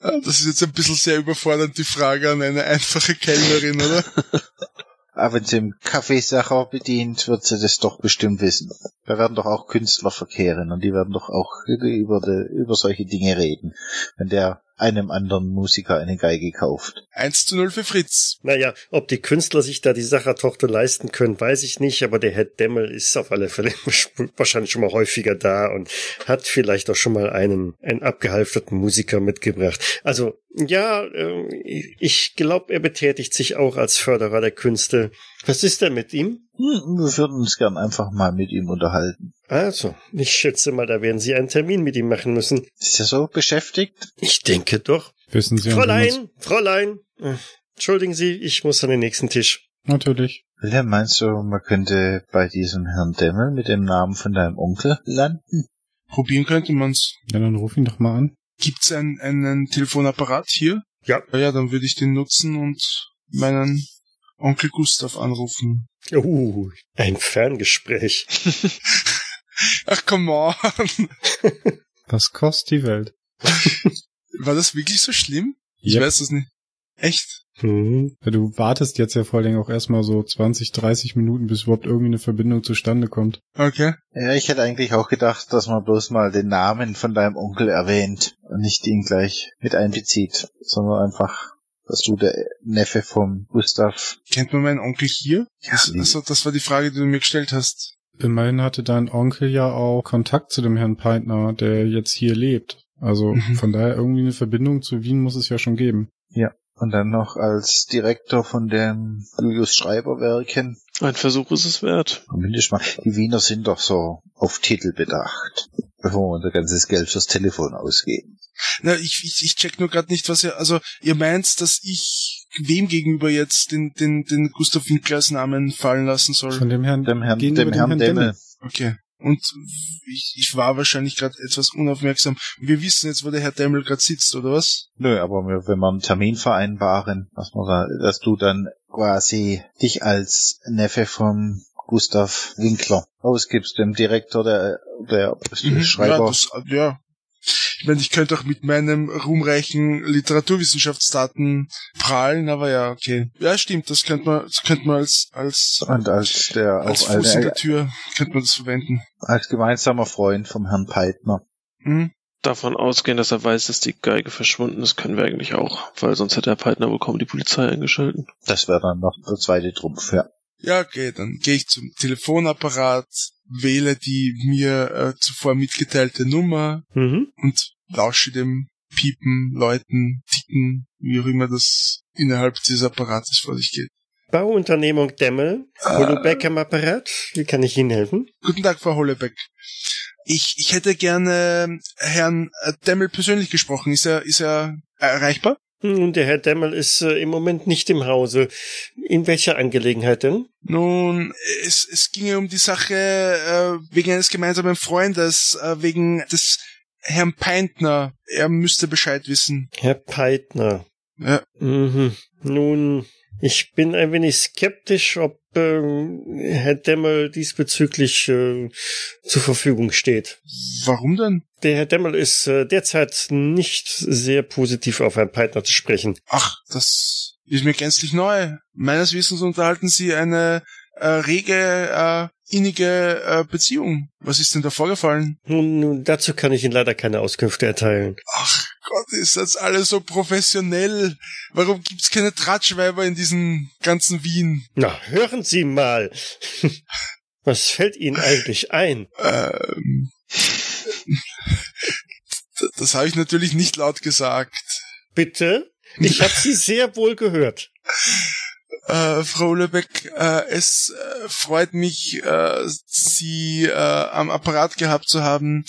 Ah, Das ist jetzt ein bisschen sehr überfordernd, die Frage an eine einfache Kellnerin, oder? [LAUGHS] Aber wenn sie im Kaffeesacher bedient, wird sie das doch bestimmt wissen. Da werden doch auch Künstler verkehren und die werden doch auch über, die, über solche Dinge reden, wenn der einem anderen Musiker eine Geige kauft. 1 zu 0 für Fritz. naja, ob die Künstler sich da die Sachertochter leisten können, weiß ich nicht, aber der Herr Demmel ist auf alle Fälle [LAUGHS] wahrscheinlich schon mal häufiger da und hat vielleicht auch schon mal einen, einen abgehalfterten Musiker mitgebracht. Also, ja, äh, ich glaube, er betätigt sich auch als Förderer der Künste. Was ist denn mit ihm? Hm, wir würden uns gern einfach mal mit ihm unterhalten. Also, ich schätze mal, da werden Sie einen Termin mit ihm machen müssen. Ist er so beschäftigt? Ich denke doch. Wissen Sie, Fräulein, Fräulein. Äh, Entschuldigen Sie, ich muss an den nächsten Tisch. Natürlich. Wilhelm, meinst du, man könnte bei diesem Herrn Demmel mit dem Namen von deinem Onkel landen? Probieren könnte man's. Ja, dann ruf ihn doch mal an. Gibt's einen, einen Telefonapparat hier? Ja. Ja, ja, dann würde ich den nutzen und meinen Onkel Gustav anrufen. Uh, ein Ferngespräch. [LAUGHS] Ach, come on. Was kostet die Welt? [LAUGHS] War das wirklich so schlimm? Ich Yep. weiß es nicht. Echt? Hm. Ja, du wartest jetzt ja vor allem auch erstmal so 20, 30 Minuten, bis überhaupt irgendwie eine Verbindung zustande kommt. Okay. Ja, ich hätte eigentlich auch gedacht, dass man bloß mal den Namen von deinem Onkel erwähnt und nicht ihn gleich mit einbezieht, sondern einfach, dass du der Neffe vom Gustav. Kennt man meinen Onkel hier? Ja, also, das war die Frage, die du mir gestellt hast. Immerhin hatte dein Onkel ja auch Kontakt zu dem Herrn Peitner, der jetzt hier lebt. Also Mhm. von daher irgendwie eine Verbindung zu Wien muss es ja schon geben. Und dann noch als Direktor von den Julius Schreiber Werken. Ein Versuch ist es wert. Zumindest mal, die Wiener sind doch so auf Titel bedacht, bevor wir unser ganzes Geld fürs Telefon ausgeben. Na, ich, ich, ich check nur gerade nicht, was ihr, also, ihr meint, dass ich wem gegenüber jetzt den, den, den Gustav Winklers Namen fallen lassen soll? Von dem Herrn, Dem Herrn, dem Herrn Demmel. Okay. Und ich, ich war wahrscheinlich gerade etwas unaufmerksam. Wir wissen jetzt, wo der Herr Demmel gerade sitzt, oder was? Nö, aber wenn wir einen Termin vereinbaren, dass, wir da, dass du dann quasi dich als Neffe vom Gustav Winkler ausgibst, dem Direktor der, der Mhm, Schreiber. Ja, das, ja. Ich meine, ich könnte auch mit meinem ruhmreichen Literaturwissenschaftsdaten prahlen, aber ja, okay. Ja, stimmt, das könnte man, das könnte man als, als, und als der als Fuß in der Tür, könnte man das verwenden. als gemeinsamer Freund vom Herrn Peitner. Mhm. Davon ausgehen, dass er weiß, dass die Geige verschwunden ist, können wir eigentlich auch, weil sonst hätte Herr Peitner wohl kaum die Polizei eingeschalten. Das wäre dann noch der zweite Trumpf, ja. Ja, okay, dann gehe ich zum Telefonapparat, wähle die mir äh, zuvor mitgeteilte Nummer Mhm. und lausche dem Piepen, Läuten, Ticken, wie auch immer das innerhalb dieses Apparates vor sich geht. Bauunternehmung Demmel, Holobeck am Apparat. Wie kann ich Ihnen helfen? Guten Tag, Frau Hollebeck. Ich, ich hätte gerne Herrn äh, Demmel persönlich gesprochen. Ist er, ist er erreichbar? Hm, Der Herr Demmel ist äh, im Moment nicht im Hause. In welcher Angelegenheit denn? Nun, es, es ginge um die Sache äh, wegen eines gemeinsamen Freundes, äh, wegen des Herrn Peintner. Er müsste Bescheid wissen. Herr Peitner. Ja. Mhm. Nun, ich bin ein wenig skeptisch, ob ähm, Herr Demmel diesbezüglich äh, zur Verfügung steht. Warum denn? Der Herr Demmel ist äh, derzeit nicht sehr positiv auf Herrn Peitner zu sprechen. Ach, das ist mir gänzlich neu. Meines Wissens unterhalten Sie eine äh, rege, äh, innige äh, Beziehung. Was ist denn da vorgefallen? Nun, nun, dazu kann ich Ihnen leider keine Auskünfte erteilen. Ach Gott, ist das alles so professionell. Warum gibt's keine Tratschweiber in diesem ganzen Wien? Na, hören Sie mal. [LAUGHS] Was fällt Ihnen eigentlich ein? Ähm, [LAUGHS] das habe ich natürlich nicht laut gesagt. Bitte? Ich habe Sie sehr wohl gehört. [LAUGHS] Äh, Frau Lebeck, äh, es äh, freut mich, äh, Sie äh, am Apparat gehabt zu haben.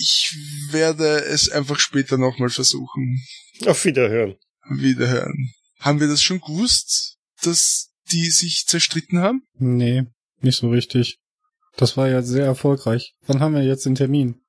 Ich werde es einfach später nochmal versuchen. Auf Wiederhören. Wiederhören. Haben wir das schon gewusst, dass die sich zerstritten haben? Nee, nicht so richtig. Das war ja sehr erfolgreich. Wann haben wir jetzt den Termin?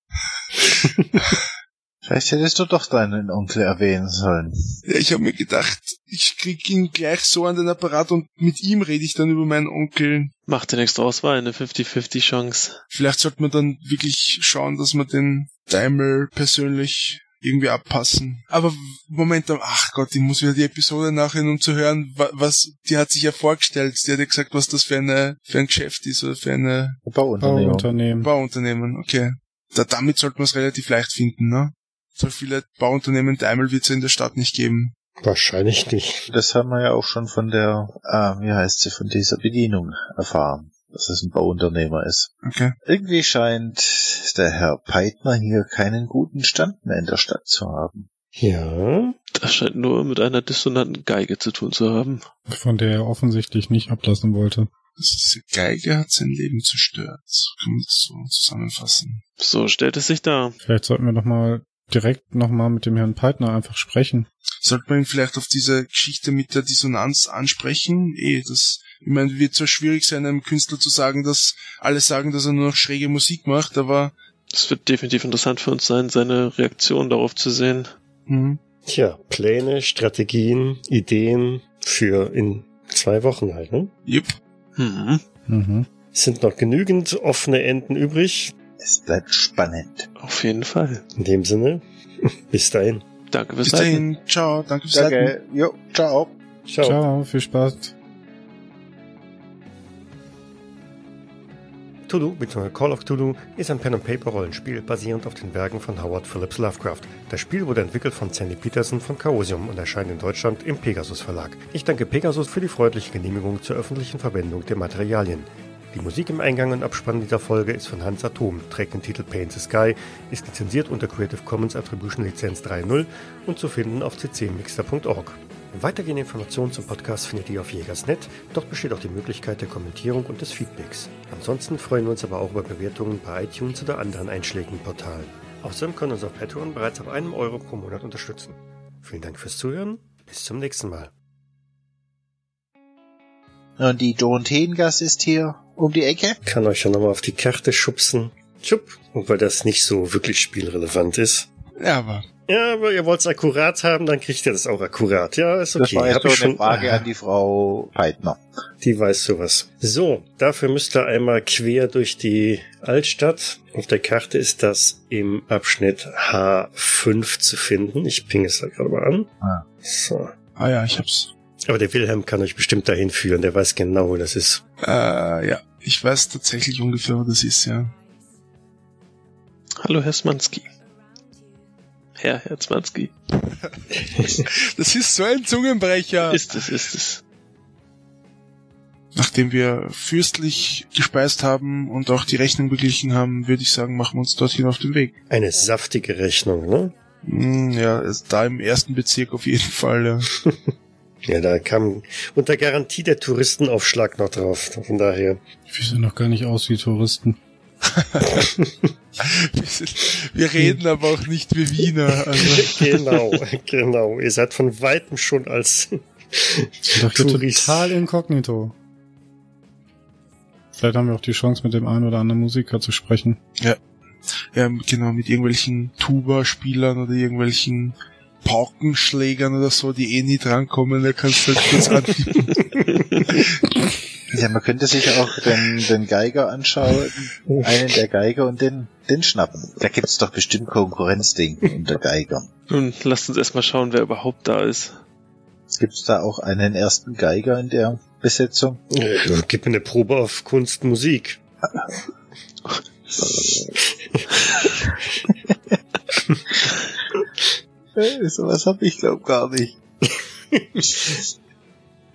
[LAUGHS] Vielleicht hättest du doch deinen Onkel erwähnen sollen. Ja, ich habe mir gedacht, ich krieg ihn gleich so an den Apparat und mit ihm rede ich dann über meinen Onkel. Macht dir nichts draus, war eine 50-50 Chance. Vielleicht sollte man dann wirklich schauen, dass wir den Daimler persönlich irgendwie abpassen. Aber Moment, ach Gott, ich muss wieder die Episode nachher, um zu hören, wa- was, die hat sich ja vorgestellt, die hat ja gesagt, was das für eine, für ein Geschäft ist oder für eine Bauunternehmung. Bauunternehmen. Bauunternehmen, okay. Da, damit sollte man es relativ leicht finden, ne? So viele Bauunternehmen Daimler wird es in der Stadt nicht geben. Wahrscheinlich nicht. Das haben wir ja auch schon von der, ah, wie heißt sie, von dieser Bedienung erfahren, dass es ein Bauunternehmer ist. Okay. Irgendwie scheint der Herr Peitner hier keinen guten Stand mehr in der Stadt zu haben. Ja, Das scheint nur mit einer dissonanten Geige zu tun zu haben. Von der er offensichtlich nicht ablassen wollte. Diese Geige hat sein Leben zerstört. Kann man das so zusammenfassen. So stellt es sich dar. Vielleicht sollten wir noch mal direkt noch mal mit dem Herrn Peitner einfach sprechen. Sollte man ihn vielleicht auf diese Geschichte mit der Dissonanz ansprechen? Eh, das, ich meine, wird zwar schwierig sein, einem Künstler zu sagen, dass alle sagen, dass er nur noch schräge Musik macht, aber Es wird definitiv interessant für uns sein, seine Reaktion darauf zu sehen. hm, tja, Pläne, Strategien, Ideen für in zwei Wochen halt, ne? yep. Hm. Mhm. Es sind noch genügend offene Enden übrig. Es bleibt spannend. Auf jeden Fall. In dem Sinne, [LAUGHS] bis dahin. Danke fürs Bis Leiten. dahin, ciao, danke fürs Leiten. Danke. Jo, ciao. Ciao. Ciao, viel Spaß. Cthulhu bzw. Call of Cthulhu ist ein Pen-and-Paper-Rollenspiel basierend auf den Werken von Howard Phillips Lovecraft. Das Spiel wurde entwickelt von Sandy Peterson von Chaosium und erscheint in Deutschland im Pegasus Verlag. Ich danke Pegasus für die freundliche Genehmigung zur öffentlichen Verwendung der Materialien. Die Musik im Eingang und Abspann dieser Folge ist von Hans Atom, trägt den Titel Paint the Sky, ist lizenziert unter Creative Commons Attribution Lizenz 3.0 und zu finden auf ccmixter.org. Weitergehende Informationen zum Podcast findet ihr auf Jägersnet. Dort besteht auch die Möglichkeit der Kommentierung und des Feedbacks. Ansonsten freuen wir uns aber auch über Bewertungen bei iTunes oder anderen einschlägigen Portalen. Außerdem können uns auf Patreon bereits ab einem Euro pro Monat unterstützen. Vielen Dank fürs Zuhören. Bis zum nächsten Mal. Und die Dorotheengasse ist hier um die Ecke. Kann euch ja nochmal auf die Karte schubsen. Schupp. Und weil das nicht so wirklich spielrelevant ist. Ja, aber Ja, aber ihr wollt es akkurat haben, dann kriegt ihr das auch akkurat. Ja, ist Das okay. war jetzt ich eine schon, Frage Ah, an die Frau Peitner. Die weiß sowas. So, dafür müsst ihr einmal quer durch die Altstadt. Auf der Karte ist das im Abschnitt H5 zu finden. Ich pinge es da gerade mal an. Ah. So. Ah ja, ich hab's. Aber der Wilhelm kann euch bestimmt dahin führen. Der weiß genau, wo das ist. Äh, ja. Ich weiß tatsächlich ungefähr, wo das ist, ja. Hallo, Herr Smanski. Herr Herzmanski. [LAUGHS] Das ist so ein Zungenbrecher. Ist es, ist es. Nachdem wir fürstlich gespeist haben und auch die Rechnung beglichen haben, würde ich sagen, machen wir uns dorthin auf den Weg. Eine saftige Rechnung, ne? Hm, ja, ist da im ersten Bezirk auf jeden Fall, ja. [LAUGHS] Ja, da kam unter Garantie der Touristenaufschlag noch drauf. Von daher. Wir sehen noch gar nicht aus wie Touristen. [LAUGHS] wir, sind, wir reden aber auch nicht wie Wiener. Also. [LAUGHS] genau, genau. Ihr seid von weitem schon als Doch Tourist. total inkognito. Vielleicht haben wir auch die Chance, mit dem einen oder anderen Musiker zu sprechen. Ja. Ja, genau, mit irgendwelchen Tuba-Spielern oder irgendwelchen Paukenschlägern oder so, die eh nie drankommen, da kannst du halt kurz antippen. [LAUGHS] Ja, man könnte sich auch den, den Geiger anschauen, einen der Geiger und den, den schnappen. Da gibt's doch bestimmt Konkurrenzding unter Geigern. Nun, lasst uns erstmal schauen, wer überhaupt da ist. Gibt's da auch einen ersten Geiger in der Besetzung? Ja, gib mir eine Probe auf Kunst, Musik. [LAUGHS] [LAUGHS] Äh, sowas hab ich glaub gar nicht. [LAUGHS]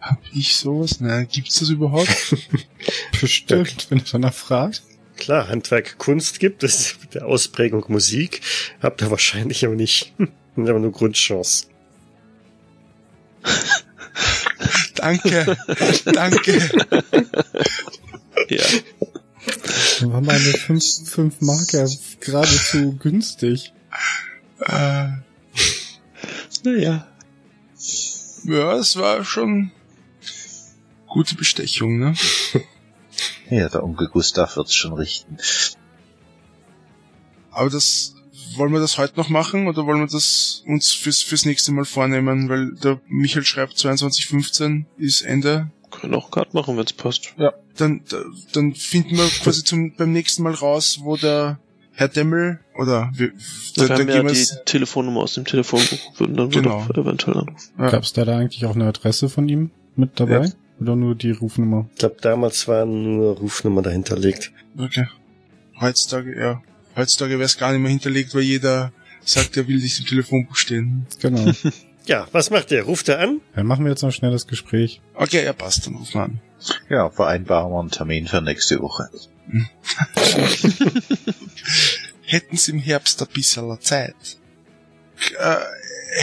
hab ich sowas? Na, gibt's das überhaupt? [LAUGHS] Bestimmt, wenn du danach fragst. Klar, Handwerk, Kunst gibt es, mit der Ausprägung Musik. Habt ihr wahrscheinlich aber nicht. [LAUGHS] aber nur Grundchance. danke, danke. Ja. Dann war meine 5 fünf Mark ja geradezu günstig. Äh, naja. Ja, es war schon gute Bestechung, ne? [LAUGHS] Ja, der Onkel Gustav wird's schon richten. Aber das, wollen wir das heute noch machen oder wollen wir das uns fürs, fürs nächste Mal vornehmen? Weil der Michael schreibt 22.15 ist Ende. Können auch gerade machen, wenn's passt. Ja. Dann, dann finden wir quasi zum, beim nächsten Mal raus, wo der Herr Demmel oder wir, da, wir haben ja die Telefonnummer aus dem Telefonbuch, würden dann genau. eventuell anrufen. Ja. Gab es da, da eigentlich auch eine Adresse von ihm mit dabei? Ja. Oder nur die Rufnummer? Ich glaube, damals war nur Rufnummer dahinterlegt. Okay. Heutzutage, ja. Heutzutage wäre es gar nicht mehr hinterlegt, weil jeder sagt, er will nicht im Telefonbuch stehen. Genau. [LAUGHS] ja, was macht er? Ruft er an? Dann machen wir jetzt noch schnell das Gespräch. Okay, ja, passt, dann rufen wir an. Ja, vereinbaren wir einen Termin für nächste Woche. [LAUGHS] Hätten Sie im Herbst ein bisschen Zeit? Äh,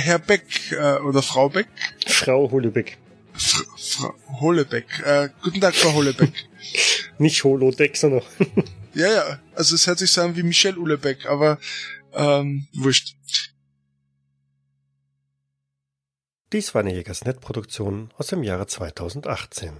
Herr Beck äh, oder Frau Beck? Frau Holebeck. Fra Frau Holebeck. Äh, guten Tag, Frau Holebeck. [LAUGHS] Nicht Holodeck, sondern. [LAUGHS] ja, ja. Also es hört sich so an wie Michelle Ulebeck, aber ähm, wurscht. Dies war eine Jägersnet-Produktion aus dem Jahre 2018.